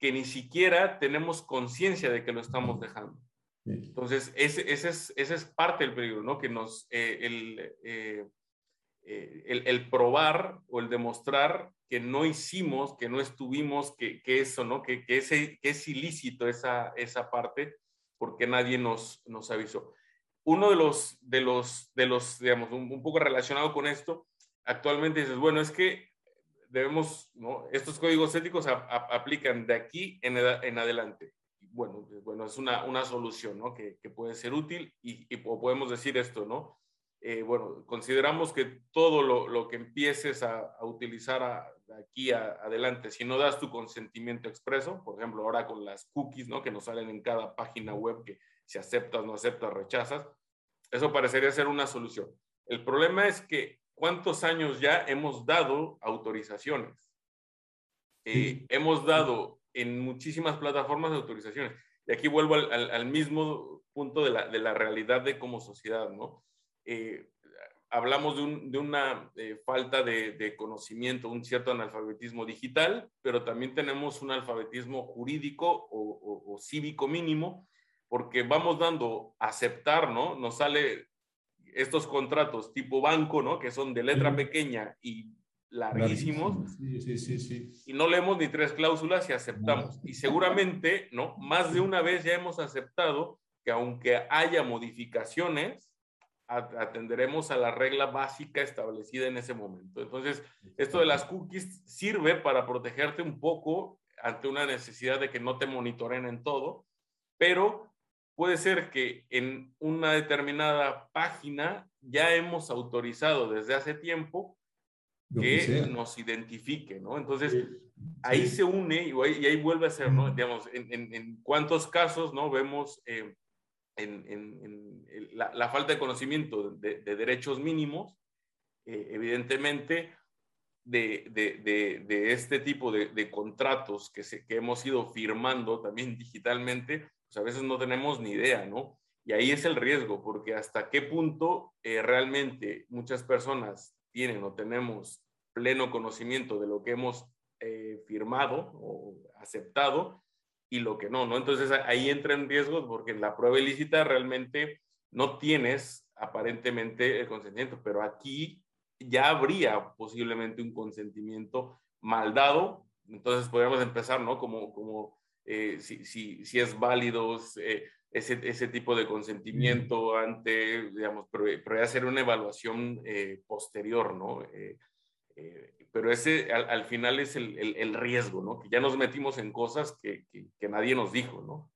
que ni siquiera tenemos conciencia de que lo estamos dejando. Entonces, ese, ese, es, ese, es, parte del peligro, ¿no? Que nos, eh, el, eh, eh, el, el, probar o el demostrar que no hicimos, que no estuvimos, que, que eso, ¿no? Que, que, ese, que es ilícito esa, esa parte porque nadie nos, nos avisó. Uno de los, de los, de los digamos, un, un poco relacionado con esto, actualmente dices, bueno, es que debemos, ¿no? Estos códigos éticos aplican de aquí en, en adelante. Bueno, bueno, es una, una solución, ¿no? Que, que puede ser útil y, y, podemos decir esto, ¿no? Eh, bueno, consideramos que todo lo, lo que empieces a, a utilizar de aquí a, adelante, si no das tu consentimiento expreso, por ejemplo, ahora con las cookies, ¿no? Que nos salen en cada página web que si aceptas, no aceptas, rechazas, eso parecería ser una solución. El problema es que ¿cuántos años ya hemos dado autorizaciones? Eh, hemos dado en muchísimas plataformas autorizaciones. Y aquí vuelvo al, mismo punto de la, de la, realidad de como sociedad, ¿no? Eh, hablamos de, una eh, falta de, conocimiento, un cierto analfabetismo digital, pero también tenemos un alfabetismo jurídico o, o cívico mínimo, porque vamos dando aceptar, ¿no? Nos sale estos contratos tipo banco, ¿no? Que son de letra pequeña y larguísimos. Sí, sí, sí, sí. Y no leemos ni tres cláusulas y aceptamos. Y seguramente, ¿no? Más de una vez ya hemos aceptado que aunque haya modificaciones, atenderemos a la regla básica establecida en ese momento. Entonces, esto de las cookies sirve para protegerte un poco ante una necesidad de que no te monitoren en todo, pero puede ser que en una determinada página ya hemos autorizado desde hace tiempo que, nos identifique, ¿no? Entonces, ahí se une y ahí, vuelve a ser, ¿no? Digamos, en, cuántos casos, ¿no? Vemos eh, en, la, falta de conocimiento de, derechos mínimos, eh, evidentemente, de, este tipo de, contratos que hemos ido firmando también digitalmente, pues a veces no tenemos ni idea, ¿no? Y ahí es el riesgo, porque hasta qué punto eh, realmente muchas personas tienen o tenemos pleno conocimiento de lo que hemos eh, firmado o aceptado y lo que no, ¿no? Entonces ahí entra en riesgo porque en la prueba ilícita realmente no tienes aparentemente el consentimiento, pero aquí ya habría posiblemente un consentimiento mal dado, entonces podríamos empezar, ¿no? Como, como eh, si, si, si, es válido eh, ese, ese, tipo de consentimiento ante, digamos, pero, pero hacer una evaluación eh, posterior, ¿no? Pero ese al, al final es el, el, el, riesgo, ¿no? Que ya nos metimos en cosas que, que, que nadie nos dijo, ¿no?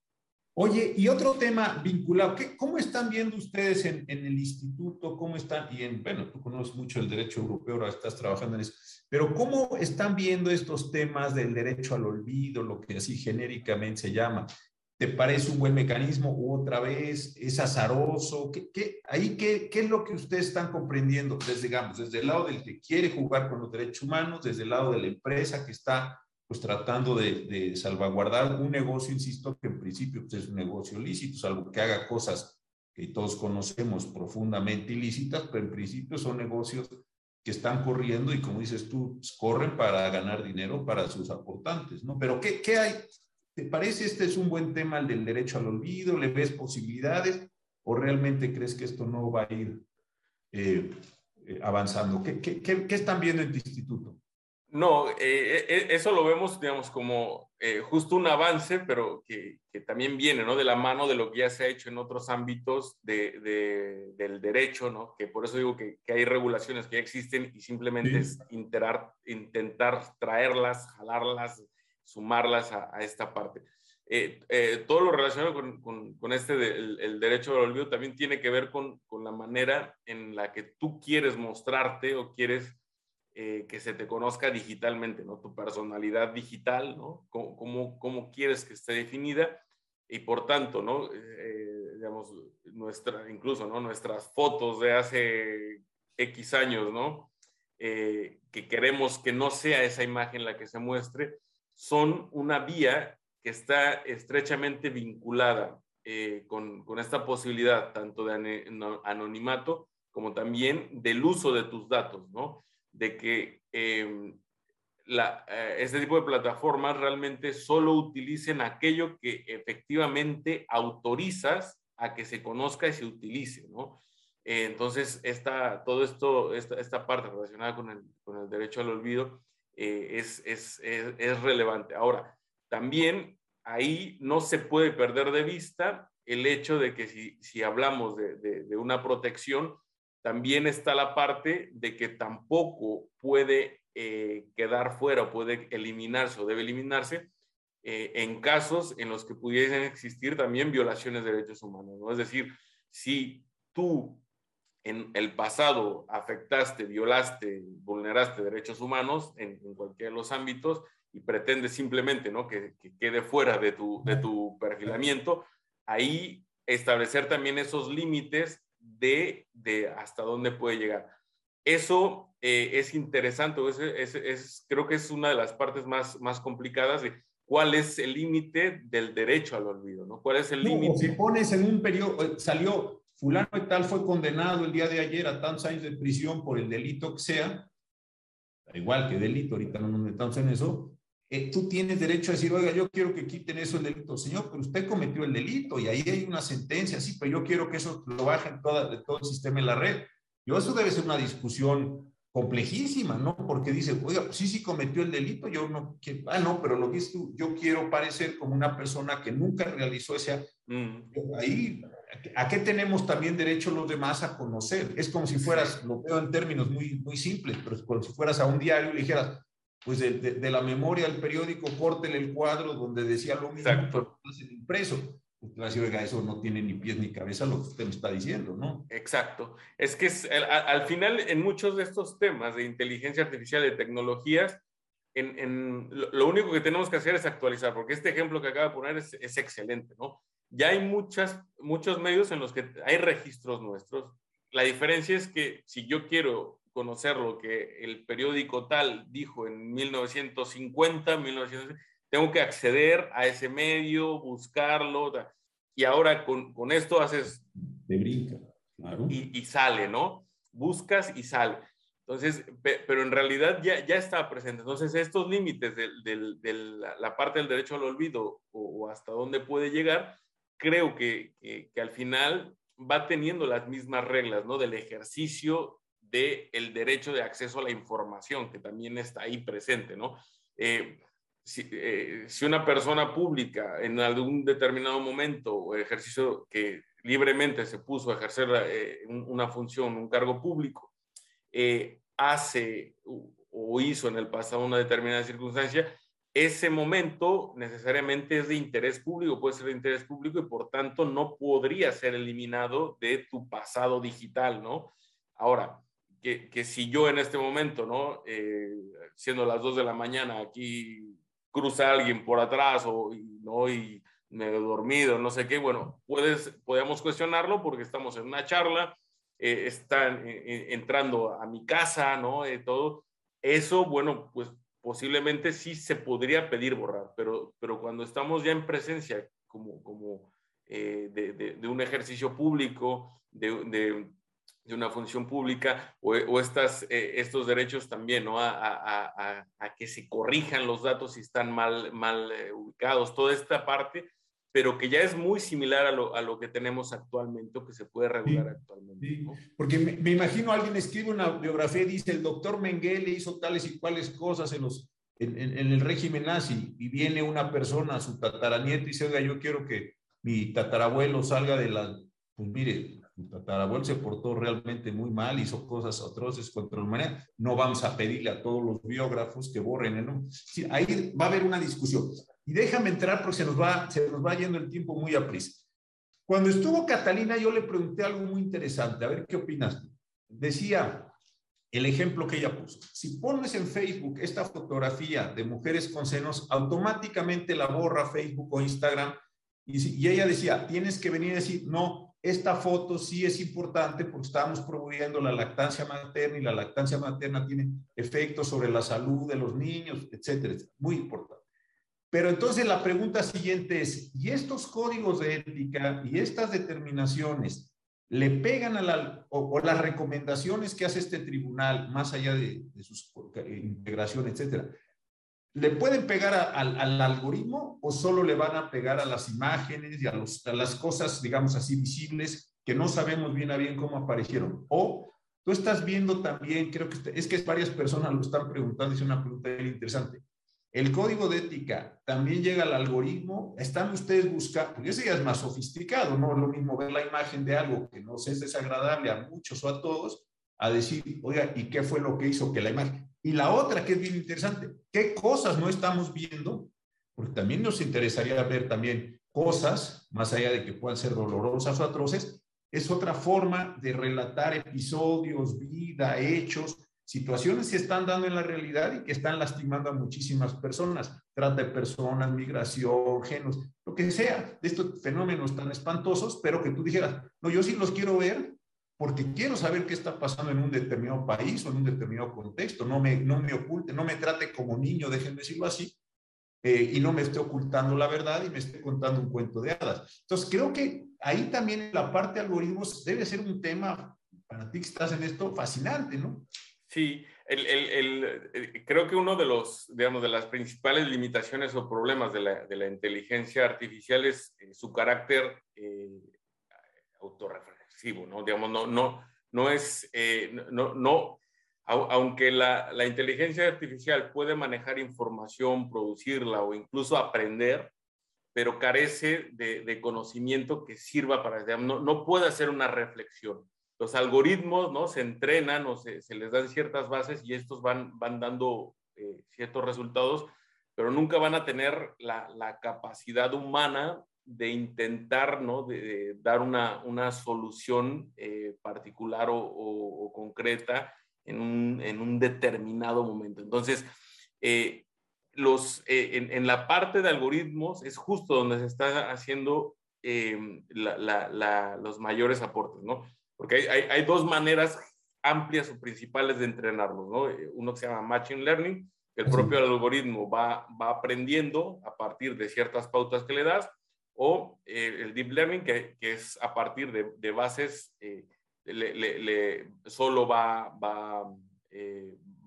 Oye, y otro tema vinculado, ¿qué, ¿cómo están viendo ustedes en, en, el instituto? ¿Cómo están? Y en, bueno, tú conoces mucho el derecho europeo, ahora estás trabajando en eso, pero ¿cómo están viendo estos temas del derecho al olvido, lo que así genéricamente se llama? ¿Te parece un buen mecanismo otra vez es azaroso? ¿Qué, qué, ahí qué, qué es lo que ustedes están comprendiendo? Desde, digamos, desde el lado del que quiere jugar con los derechos humanos, desde el lado de la empresa que está pues tratando de, salvaguardar un negocio, insisto, que en principio pues, es un negocio lícito, salvo que haga cosas que todos conocemos profundamente ilícitas, pero en principio son negocios que están corriendo y como dices tú, corren para ganar dinero para sus aportantes, ¿no? Pero ¿qué, qué hay? ¿Te parece este es un buen tema el del derecho al olvido? ¿Le ves posibilidades? ¿O realmente crees que esto no va a ir eh, eh, avanzando? ¿Qué, qué, qué, están viendo en tu instituto? No, eh, eso lo vemos, digamos, como justo un avance, pero que, que, también viene, ¿no? De la mano de lo que ya se ha hecho en otros ámbitos de, de, del derecho, ¿no? Que por eso digo que, que hay regulaciones que ya existen y simplemente es interar, intentar traerlas, jalarlas, sumarlas a, esta parte. Eh, eh, todo lo relacionado con, este, el, derecho al olvido, también tiene que ver con, la manera en la que tú quieres mostrarte o quieres eh, que se te conozca digitalmente, ¿no? Tu personalidad digital, ¿no? Cómo, cómo, quieres que esté definida y por tanto, ¿no? digamos, nuestra, incluso, ¿no? Nuestras fotos de hace X años, ¿no? que queremos que no sea esa imagen la que se muestre, son una vía que está estrechamente vinculada eh, con, con, esta posibilidad tanto de anonimato como también del uso de tus datos, ¿no? De que em, eh, este tipo de plataformas realmente solo utilicen aquello que efectivamente autorizas a que se conozca y se utilice, ¿no? Eh, entonces, esta, todo esto, esta, esta parte relacionada con el, con el, derecho al olvido es, es, es, es relevante. Ahora, también ahí no se puede perder de vista el hecho de que si, si hablamos de, de, una protección, también está la parte de que tampoco puede eh, quedar fuera puede eliminarse o debe eliminarse eh, en casos en los que pudiesen existir también violaciones de derechos humanos. ¿no? Es decir, si tú en el pasado afectaste, violaste, vulneraste derechos humanos en, en cualquiera de los ámbitos, y pretende simplemente ¿no? que, quede fuera de tu, de tu perfilamiento, ahí establecer también esos límites de, de hasta dónde puede llegar. Eso eh, es interesante, es, es, creo que es una de las partes más, más complicadas de cuál es el límite del derecho al olvido, ¿no? ¿Cuál es el límite? si pones en un periodo, eh, salió fulano y tal, fue condenado el día de ayer a tantos años de prisión por el delito que sea, igual que delito, ahorita no nos metamos en eso, eh, tú tienes derecho a decir, oiga, yo quiero que quiten eso el delito. Señor, pero usted cometió el delito y ahí hay una sentencia, sí, pero yo quiero que eso lo bajen toda, de todo el sistema en la red. Yo, eso debe ser una discusión complejísima, ¿no? Porque dice, oiga, pues sí, sí cometió el delito, yo no, que, ah, no, pero lo que tú, yo quiero parecer como una persona que nunca realizó ese, mm. ahí, ¿a qué tenemos también derecho los demás a conocer? Es como si fueras, lo veo en términos muy, muy simples, pero es como si fueras a un diario y dijeras, pues de, de, la memoria al periódico, córtele el cuadro donde decía lo mismo, Exacto. el impreso. Pues oiga, eso no tiene ni pies ni cabeza lo que usted me está diciendo, ¿no? Exacto. Es que al, final, en muchos de estos temas de inteligencia artificial, de tecnologías, en, en, lo, único que tenemos que hacer es actualizar, porque este ejemplo que acaba de poner es, es excelente, ¿no? Ya hay muchas, muchos medios en los que hay registros nuestros. La diferencia es que si yo quiero conocer lo que el periódico tal dijo en 1950, 1960, tengo que acceder a ese medio, buscarlo, y ahora con, con esto haces... De brinca, claro. Y, y, sale, ¿no? Buscas y sale. Entonces, pero en realidad ya, ya está presente. Entonces, estos límites de, la parte del derecho al olvido o, hasta dónde puede llegar, creo que, que, al final va teniendo las mismas reglas, ¿no? Del ejercicio del el derecho de acceso a la información, que también está ahí presente, ¿no? Eh, eh, si, una persona pública en algún determinado momento o ejercicio que libremente se puso a ejercer eh, una función, un cargo público, hace o hizo en el pasado una determinada circunstancia, ese momento necesariamente es de interés público, puede ser de interés público y por tanto no podría ser eliminado de tu pasado digital, ¿no? Ahora, que, si yo en este momento, ¿no? Eh, siendo las 2 de la mañana, aquí cruza alguien por atrás o, ¿no? y me he dormido, no sé qué, bueno, puedes, podemos cuestionarlo porque estamos en una charla, eh, están eh, entrando a mi casa, ¿no? todo. Eso, bueno, pues posiblemente sí se podría pedir borrar, pero, pero cuando estamos ya en presencia como, como eh, de, de, un ejercicio público, de, de, una función pública, o, estas, eh, estos derechos también, ¿no? A, a, a, que se corrijan los datos si están mal, mal eh, ubicados, toda esta parte, pero que ya es muy similar a lo, a lo que tenemos actualmente o que se puede regular actualmente. Porque me, imagino alguien escribe una biografía y dice, el doctor Mengele hizo tales y cuales cosas en, los, en, en, el régimen nazi, y viene una persona, su tataranieto, y dice, oiga, yo quiero que mi tatarabuelo salga de la... Pues mire, su tatarabuelo se portó realmente muy mal, hizo cosas atroces contra la humanidad. No vamos a pedirle a todos los biógrafos que borren, ¿no? Sí, ahí va a haber una discusión. Y déjame entrar porque se nos va, se nos va yendo el tiempo muy a prisa. Cuando estuvo Catalina, yo le pregunté algo muy interesante. A ver, ¿qué opinas? Decía el ejemplo que ella puso. Si pones en Facebook esta fotografía de mujeres con senos, automáticamente la borra Facebook o Instagram. Y, y ella decía, tienes que venir a decir, no, esta foto sí es importante porque estamos promoviendo la lactancia materna y la lactancia materna tiene efectos sobre la salud de los niños, etcétera, etcétera. Muy importante. Pero entonces la pregunta siguiente es, ¿y estos códigos de ética y estas determinaciones le pegan a la, o, las recomendaciones que hace este tribunal, más allá de, sus integración, etcétera, ¿le pueden pegar al, al, algoritmo o solo le van a pegar a las imágenes y a, los, a las cosas, digamos así, visibles que no sabemos bien a bien cómo aparecieron? O tú estás viendo también, creo que es que varias personas lo están preguntando, es una pregunta interesante el código de ética también llega al algoritmo. Están ustedes buscando, porque ese ya es más sofisticado, no es lo mismo ver la imagen de algo que nos es desagradable a muchos o a todos, a decir, oiga, ¿y qué fue lo que hizo que la imagen? Y la otra que es bien interesante, ¿qué cosas no estamos viendo? Porque también nos interesaría ver también cosas, más allá de que puedan ser dolorosas o atroces, es otra forma de relatar episodios, vida, hechos, situaciones que están dando en la realidad y que están lastimando a muchísimas personas, trata de personas, migración, genos, lo que sea, de estos fenómenos tan espantosos, pero que tú dijeras, no, yo sí los quiero ver porque quiero saber qué está pasando en un determinado país o en un determinado contexto, no me, no me oculte, no me trate como niño, déjenme decirlo así, eh, y no me esté ocultando la verdad y me esté contando un cuento de hadas. Entonces, creo que ahí también la parte de algoritmos debe ser un tema, para ti que estás en esto, fascinante, ¿no? Sí, el, el, eh, creo que uno de los, digamos, de las principales limitaciones o problemas de la, de la inteligencia artificial es eh, su carácter eh, autorreflexivo, ¿no? Digamos, no, no, no es, eh, no, no, aunque la, la, inteligencia artificial puede manejar información, producirla o incluso aprender, pero carece de, de conocimiento que sirva para, digamos, no, no puede hacer una reflexión los algoritmos, ¿no? Se entrenan o se, les dan ciertas bases y estos van, van dando eh, ciertos resultados, pero nunca van a tener la, la capacidad humana de intentar, ¿no? De, dar una, una solución eh, particular o, concreta en un, en un, determinado momento. Entonces, eh, los, en, la parte de algoritmos es justo donde se está haciendo los mayores aportes, ¿no? Porque hay, hay, dos maneras amplias o principales de entrenarlos, ¿no? Eh, uno que se llama Machine Learning, que el propio algoritmo va, va aprendiendo a partir de ciertas pautas que le das, o eh, el Deep Learning, que, que, es a partir de, de bases, eh, le, le, solo va, va,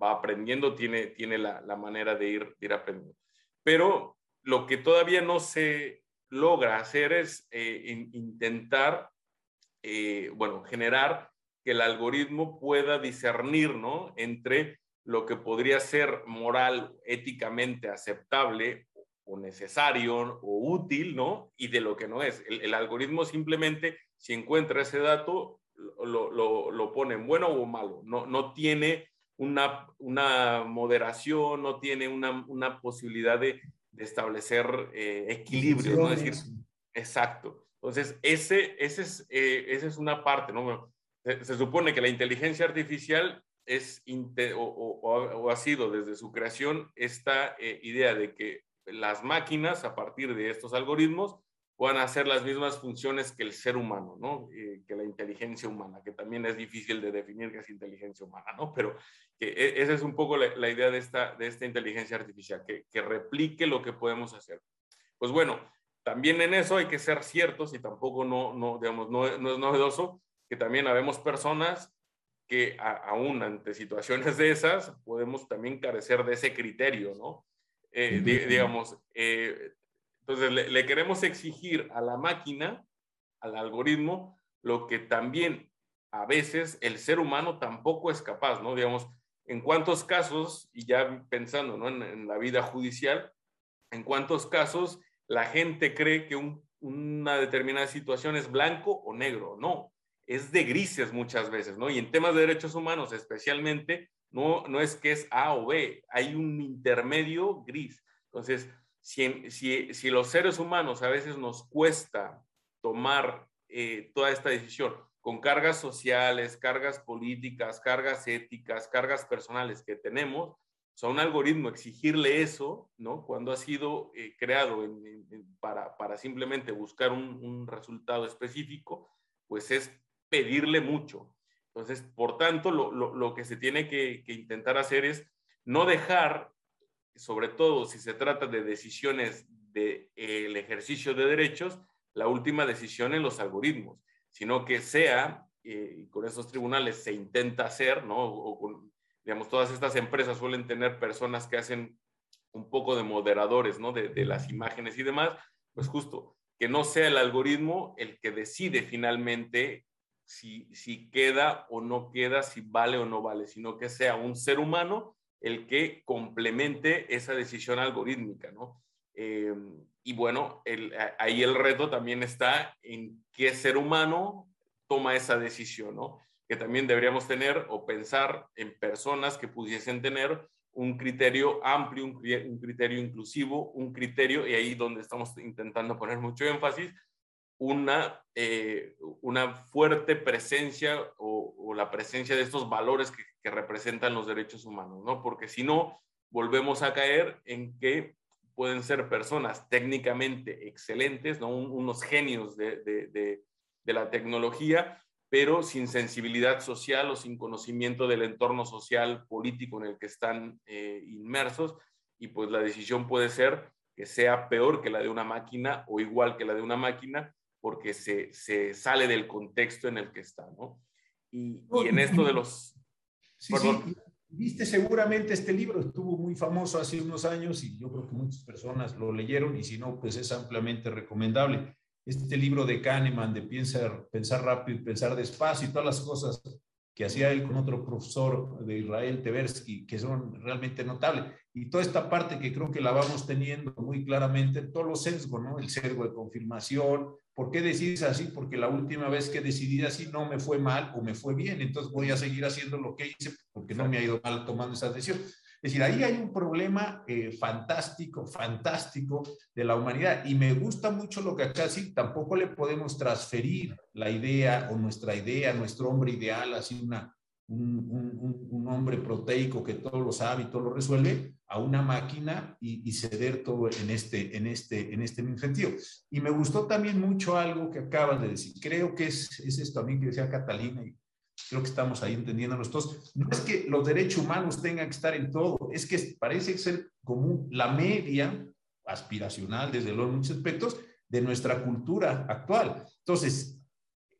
va aprendiendo, tiene, tiene la, la manera de ir, de ir aprendiendo. Pero lo que todavía no se logra hacer es intentar eh, bueno, generar que el algoritmo pueda discernir, ¿no? Entre lo que podría ser moral, éticamente aceptable o necesario o útil, ¿no? Y de lo que no es. El, algoritmo simplemente, si encuentra ese dato, lo, lo, lo, pone en bueno o malo. No, no tiene una, una moderación, no tiene una, una posibilidad de, de establecer eh, equilibrio, ¿no? Es decir, exacto. Entonces, ese, ese es, eh, esa es una parte, ¿no? Se, supone que la inteligencia artificial es, o, o, ha sido desde su creación esta eh, idea de que las máquinas, a partir de estos algoritmos, puedan hacer las mismas funciones que el ser humano, ¿no? Eh, que la inteligencia humana, que también es difícil de definir qué es inteligencia humana, ¿no? Pero que e, esa es un poco la, idea de esta, de esta inteligencia artificial, que, que, replique lo que podemos hacer. Pues bueno, también en eso hay que ser ciertos y tampoco no, no digamos, no, no es novedoso que también habemos personas que aún ante situaciones de esas podemos también carecer de ese criterio, ¿no? Eh, digamos, eh, entonces le, queremos exigir a la máquina, al algoritmo, lo que también a veces el ser humano tampoco es capaz, ¿no? Digamos, en cuántos casos, y ya pensando ¿no? en, la vida judicial, en cuántos casos la gente cree que una determinada situación es blanco o negro. No, es de grises muchas veces, ¿no? Y en temas de derechos humanos especialmente, no, no es que es A o B, hay un intermedio gris. Entonces, si, si, si los seres humanos a veces nos cuesta tomar eh, toda esta decisión con cargas sociales, cargas políticas, cargas éticas, cargas personales que tenemos, o sea, un algoritmo exigirle eso, ¿no? Cuando ha sido eh, creado para, para, simplemente buscar un, un resultado específico, pues es pedirle mucho. Entonces, por tanto, lo, que se tiene que, intentar hacer es no dejar, sobre todo si se trata de decisiones del de, ejercicio de derechos, la última decisión en los algoritmos, sino que sea, eh, con esos tribunales se intenta hacer, ¿no? O con, digamos, todas estas empresas suelen tener personas que hacen un poco de moderadores, ¿no? De, de las imágenes y demás, pues justo, que no sea el algoritmo el que decide finalmente si, si queda o no queda, si vale o no vale, sino que sea un ser humano el que complemente esa decisión algorítmica, ¿no? Eh, y bueno, ahí el reto también está en qué ser humano toma esa decisión, ¿no? Que también deberíamos tener o pensar en personas que pudiesen tener un criterio amplio, un, criterio inclusivo, un criterio, y ahí donde estamos intentando poner mucho énfasis, una, eh, una fuerte presencia o, la presencia de estos valores que, representan los derechos humanos, ¿no? Porque si no, volvemos a caer en que pueden ser personas técnicamente excelentes, ¿no? unos genios de, de, la tecnología, pero sin sensibilidad social o sin conocimiento del entorno social político en el que están eh, inmersos, y pues la decisión puede ser que sea peor que la de una máquina o igual que la de una máquina, porque se, se, sale del contexto en el que está, ¿no? Y, y en esto de los... Sí, sí, viste seguramente este libro, estuvo muy famoso hace unos años y yo creo que muchas personas lo leyeron y si no, pues es ampliamente recomendable. Este libro de Kahneman de Piensa, Pensar rápido y pensar despacio y todas las cosas que hacía él con otro profesor de Israel Teversky, que son realmente notables. Y toda esta parte que creo que la vamos teniendo muy claramente, todos los sesgos, ¿no? El sesgo de confirmación, ¿Por qué decides así? Porque la última vez que decidí así no me fue mal o me fue bien, entonces voy a seguir haciendo lo que hice porque no me ha ido mal tomando esa decisión. Es decir, ahí hay un problema eh, fantástico, fantástico de la humanidad y me gusta mucho lo que acá sí, tampoco le podemos transferir la idea o nuestra idea, nuestro hombre ideal, así una, un, hombre proteico que todo lo sabe y todo lo resuelve a una máquina y, ceder todo en este, en, este, en este sentido. Y me gustó también mucho algo que acabas de decir. Creo que es, es esto también que decía Catalina y creo que estamos ahí entendiéndonos todos. No es que los derechos humanos tengan que estar en todo, es que parece ser como la media aspiracional, desde luego en muchos aspectos, de nuestra cultura actual. Entonces,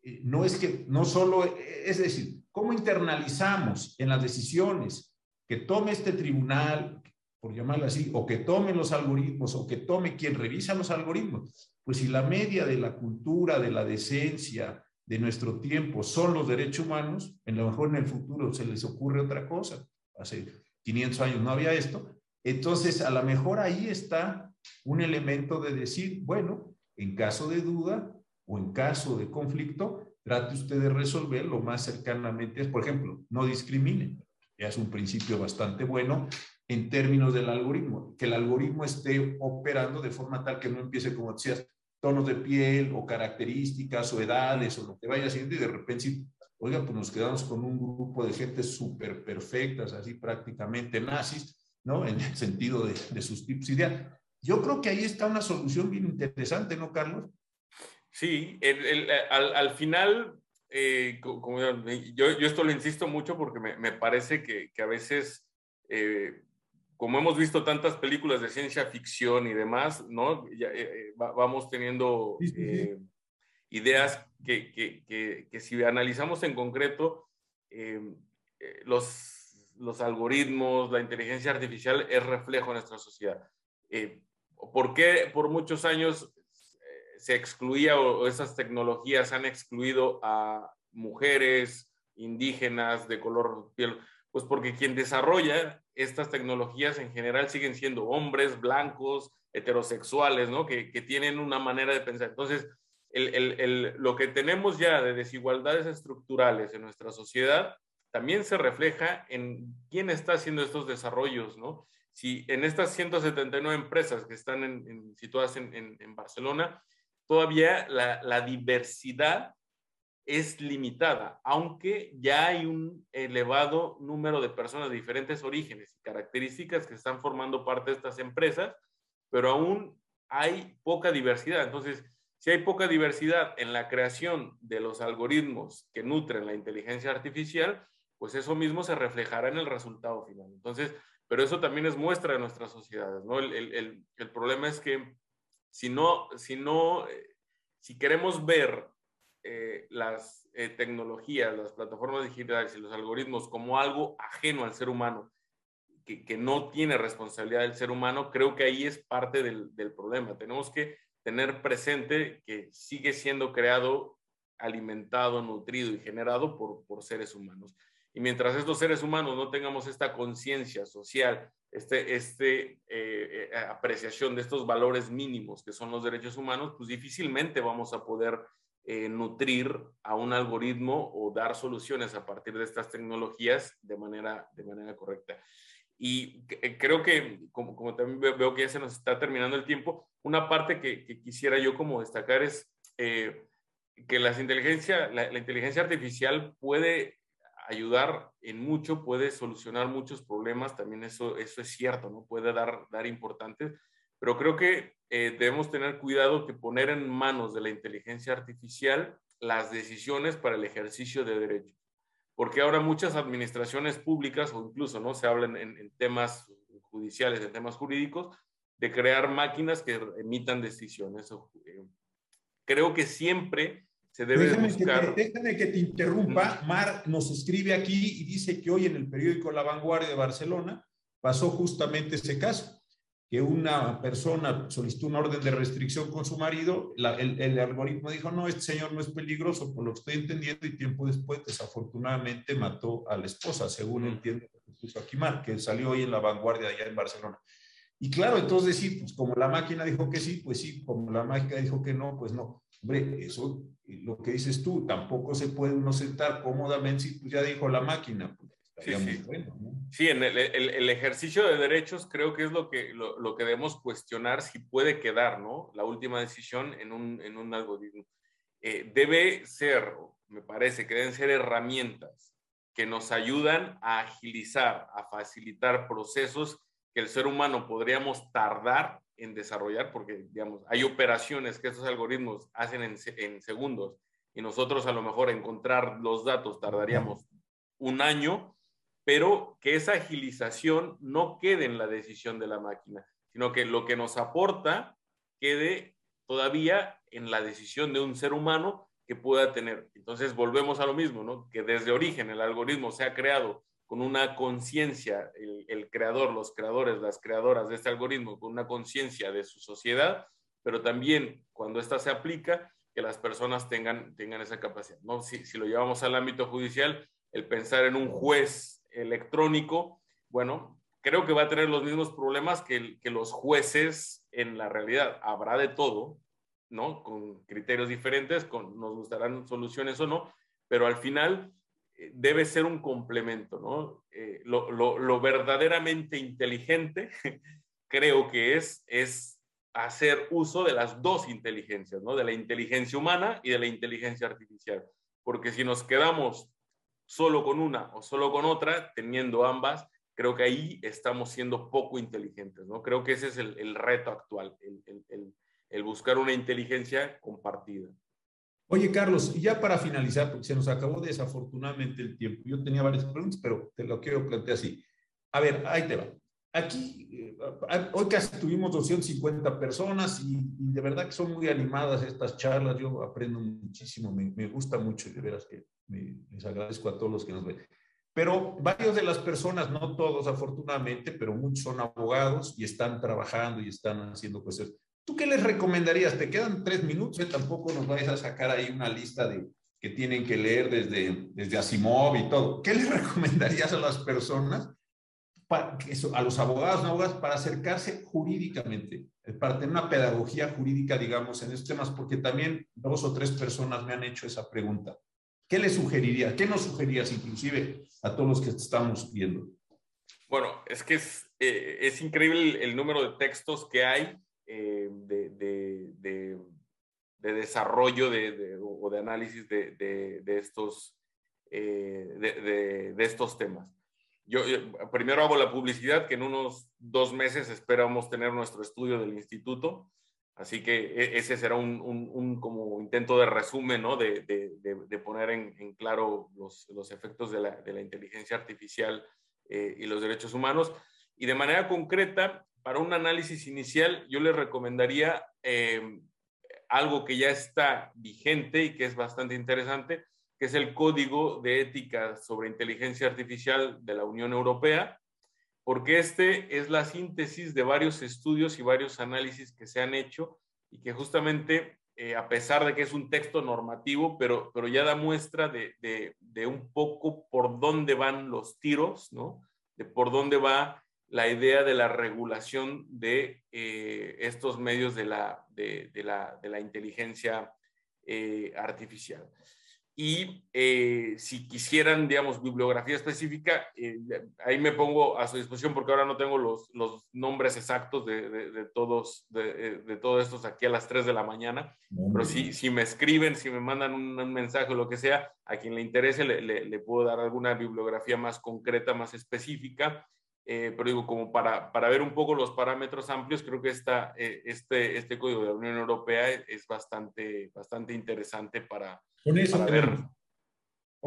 eh, no es que, no solo, es decir, ¿Cómo internalizamos en las decisiones que tome este tribunal, por llamarlo así, o que tome los algoritmos, o que tome quien revisa los algoritmos? Pues si la media de la cultura, de la decencia, de nuestro tiempo son los derechos humanos, en lo mejor en el futuro se les ocurre otra cosa. Hace 500 años no había esto. Entonces, a lo mejor ahí está un elemento de decir, bueno, en caso de duda o en caso de conflicto, trate usted de resolver lo más cercanamente. Por ejemplo, no discrimine. Ya es un principio bastante bueno en términos del algoritmo. Que el algoritmo esté operando de forma tal que no empiece, como decías, tonos de piel o características o edades o lo que vaya haciendo y de repente, oiga, pues nos quedamos con un grupo de gente súper perfectas, así prácticamente nazis, ¿no? En el sentido de, sus tipos ideas. Yo creo que ahí está una solución bien interesante, ¿no, Carlos? Sí, al, final, eh, yo, esto lo insisto mucho porque me, parece que, a veces, eh, como hemos visto tantas películas de ciencia ficción y demás, ¿no? Eh, vamos teniendo ideas que, que, que, si analizamos en concreto, los, los algoritmos, la inteligencia artificial es reflejo de nuestra sociedad. ¿Por qué por muchos años se excluía o, esas tecnologías han excluido a mujeres, indígenas, de color piel, pues porque quien desarrolla estas tecnologías en general siguen siendo hombres blancos, heterosexuales, ¿no? Que, tienen una manera de pensar. Entonces, lo que tenemos ya de desigualdades estructurales en nuestra sociedad también se refleja en quién está haciendo estos desarrollos, ¿no? Si en estas 179 empresas que están situadas en Barcelona, todavía la, diversidad es limitada, aunque ya hay un elevado número de personas de diferentes orígenes y características que están formando parte de estas empresas, pero aún hay poca diversidad. Entonces, si hay poca diversidad en la creación de los algoritmos que nutren la inteligencia artificial, pues eso mismo se reflejará en el resultado final. Entonces, pero eso también es muestra de nuestras sociedades, ¿no? el problema es que si no, si no, eh, si queremos ver eh, las eh, tecnologías, las plataformas digitales y los algoritmos como algo ajeno al ser humano, que, que no tiene responsabilidad del ser humano, creo que ahí es parte del, del problema. Tenemos que tener presente que sigue siendo creado, alimentado, nutrido y generado por, por seres humanos. Y mientras estos seres humanos no tengamos esta conciencia social este, este eh, eh, apreciación de estos valores mínimos que son los derechos humanos, pues difícilmente vamos a poder eh, nutrir a un algoritmo o dar soluciones a partir de estas tecnologías de manera, de manera correcta. Y creo que, como, también veo que ya se nos está terminando el tiempo, una parte que, quisiera yo como destacar es que las inteligencia, la, la inteligencia artificial puede ayudar en mucho, puede solucionar muchos problemas, también eso, eso es cierto, ¿no? Puede dar, dar importantes, pero creo que eh, debemos tener cuidado que poner en manos de la inteligencia artificial las decisiones para el ejercicio de derechos, porque ahora muchas administraciones públicas o incluso, ¿no? Se hablan en, temas judiciales, en temas jurídicos, de crear máquinas que emitan decisiones. Eh, creo que siempre se debe déjame buscar. Que déjame que te interrumpa. Mar nos escribe aquí y dice que hoy en el periódico La Vanguardia de Barcelona pasó justamente ese caso, que una persona solicitó una orden de restricción con su marido, el, algoritmo dijo, no, este señor no es peligroso, por lo que estoy entendiendo, y tiempo después, desafortunadamente, mató a la esposa, según entiendo que puso aquí Mar, que salió hoy en La Vanguardia allá en Barcelona. Y claro, entonces sí, pues como la máquina dijo que sí, pues sí, como la máquina dijo que no, pues no. Hombre, eso, lo que dices tú, tampoco se puede uno sentar cómodamente si pues ya dijo la máquina. Sí, sí. Bueno, sí, en el, el, ejercicio de derechos creo que es lo que, lo, lo, que debemos cuestionar si puede quedar, ¿no? La última decisión en un, en un algoritmo. Eh, debe ser, me parece que deben ser herramientas que nos ayudan a agilizar, a facilitar procesos que el ser humano podríamos tardar en desarrollar, porque, digamos, hay operaciones que estos algoritmos hacen en, segundos y nosotros a lo mejor encontrar los datos tardaríamos un año, pero que esa agilización no quede en la decisión de la máquina, sino que lo que nos aporta quede todavía en la decisión de un ser humano que pueda tener. Entonces volvemos a lo mismo, ¿no? Que desde origen el algoritmo se ha creado con una conciencia, el, creador, los creadores, las creadoras de este algoritmo, con una conciencia de su sociedad, pero también cuando ésta se aplica, que las personas tengan, tengan esa capacidad. ¿no? Si, si lo llevamos al ámbito judicial, el pensar en un juez electrónico, bueno, creo que va a tener los mismos problemas que, los jueces en la realidad. Habrá de todo, ¿no? Con criterios diferentes, nos gustarán soluciones o no, pero al final eh, debe ser un complemento, ¿no? Eh, lo, verdaderamente inteligente creo que es, es hacer uso de las dos inteligencias, ¿no? De la inteligencia humana y de la inteligencia artificial. Porque si nos quedamos solo con una o solo con otra, teniendo ambas, creo que ahí estamos siendo poco inteligentes, ¿no? Creo que ese es el, reto actual, el, el buscar una inteligencia compartida. Oye, Carlos, ya para finalizar, porque se nos acabó desafortunadamente el tiempo, yo tenía varias preguntas, pero te lo quiero plantear así. A ver, ahí te va. Aquí, eh, hoy casi tuvimos 250 personas y, de verdad que son muy animadas estas charlas. Yo aprendo muchísimo, me, me gusta mucho y de veras que les agradezco a todos los que nos ven. Pero varios de las personas, no todos afortunadamente, pero muchos son abogados y están trabajando y están haciendo cosas. ¿Tú qué les recomendarías? Te quedan tres minutos, tampoco nos vais a sacar ahí una lista de que tienen que leer desde, desde Asimov y todo. ¿Qué les recomendarías a las personas, para, a los abogados, no abogados, para acercarse jurídicamente, para tener una pedagogía jurídica, digamos, en estos temas? Porque también dos o tres personas me han hecho esa pregunta. ¿Qué le sugerirías? ¿Qué nos sugerirías inclusive a todos los que estamos viendo? Bueno, es que es, eh, es increíble el, número de textos que hay eh, de, de, de, desarrollo de, o de análisis de, estos, eh, de, estos temas. Yo, primero hago la publicidad, que en unos dos meses esperamos tener nuestro estudio del instituto. Así que e, ese será un, un, como intento de resumen, ¿no? De, de, poner en, en claro los, los, efectos de la, la inteligencia artificial eh, y los derechos humanos. Y de manera concreta, para un análisis inicial, yo les recomendaría eh, algo que ya está vigente y que es bastante interesante, que es el Código de Ética sobre Inteligencia Artificial de la Unión Europea, porque este es la síntesis de varios estudios y varios análisis que se han hecho y que justamente, eh, a pesar de que es un texto normativo, pero, pero ya da muestra de, de, un poco por dónde van los tiros, ¿no? De por dónde va la idea de la regulación de eh, estos medios de la, de, la, de la inteligencia eh, artificial. Y eh, si quisieran, digamos, bibliografía específica, eh, ahí me pongo a su disposición porque ahora no tengo los, los nombres exactos de, de, todos, de, de, todos estos aquí a las 3 de la mañana. Pero si, si me escriben, si me mandan un, mensaje o lo que sea, a quien le interese le, le, puedo dar alguna bibliografía más concreta, más específica. Eh, pero digo, como para, para, ver un poco los parámetros amplios, creo que esta, este, este código de la Unión Europea es bastante, bastante interesante para, con eso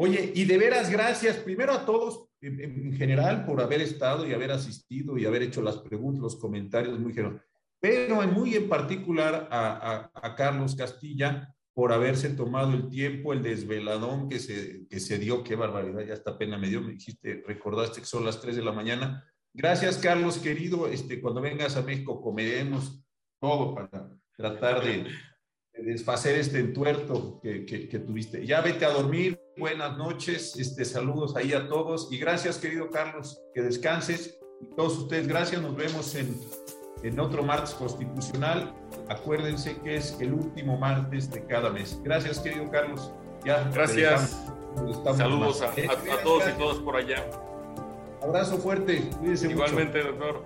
Oye, y de veras gracias. Primero a todos en, general por haber estado y haber asistido y haber hecho las preguntas, los comentarios muy generosos, pero muy en particular a, a, Carlos Castilla por haberse tomado el tiempo, el desveladón que se, que se dio, qué barbaridad, ya hasta pena me dio, me dijiste, recordaste que son las 3 de la mañana. Gracias, Carlos, querido, este, cuando vengas a México comeremos todo para tratar de, desfacer este entuerto que, que, tuviste. Ya vete a dormir, buenas noches, este, saludos ahí a todos y gracias querido Carlos, que descanses y todos ustedes gracias, nos vemos en, en otro martes constitucional. Acuérdense que es el último martes de cada mes. Gracias querido Carlos. Ya, gracias. Saludos a, a, todos y todas por allá. Abrazo fuerte. Igualmente, doctor.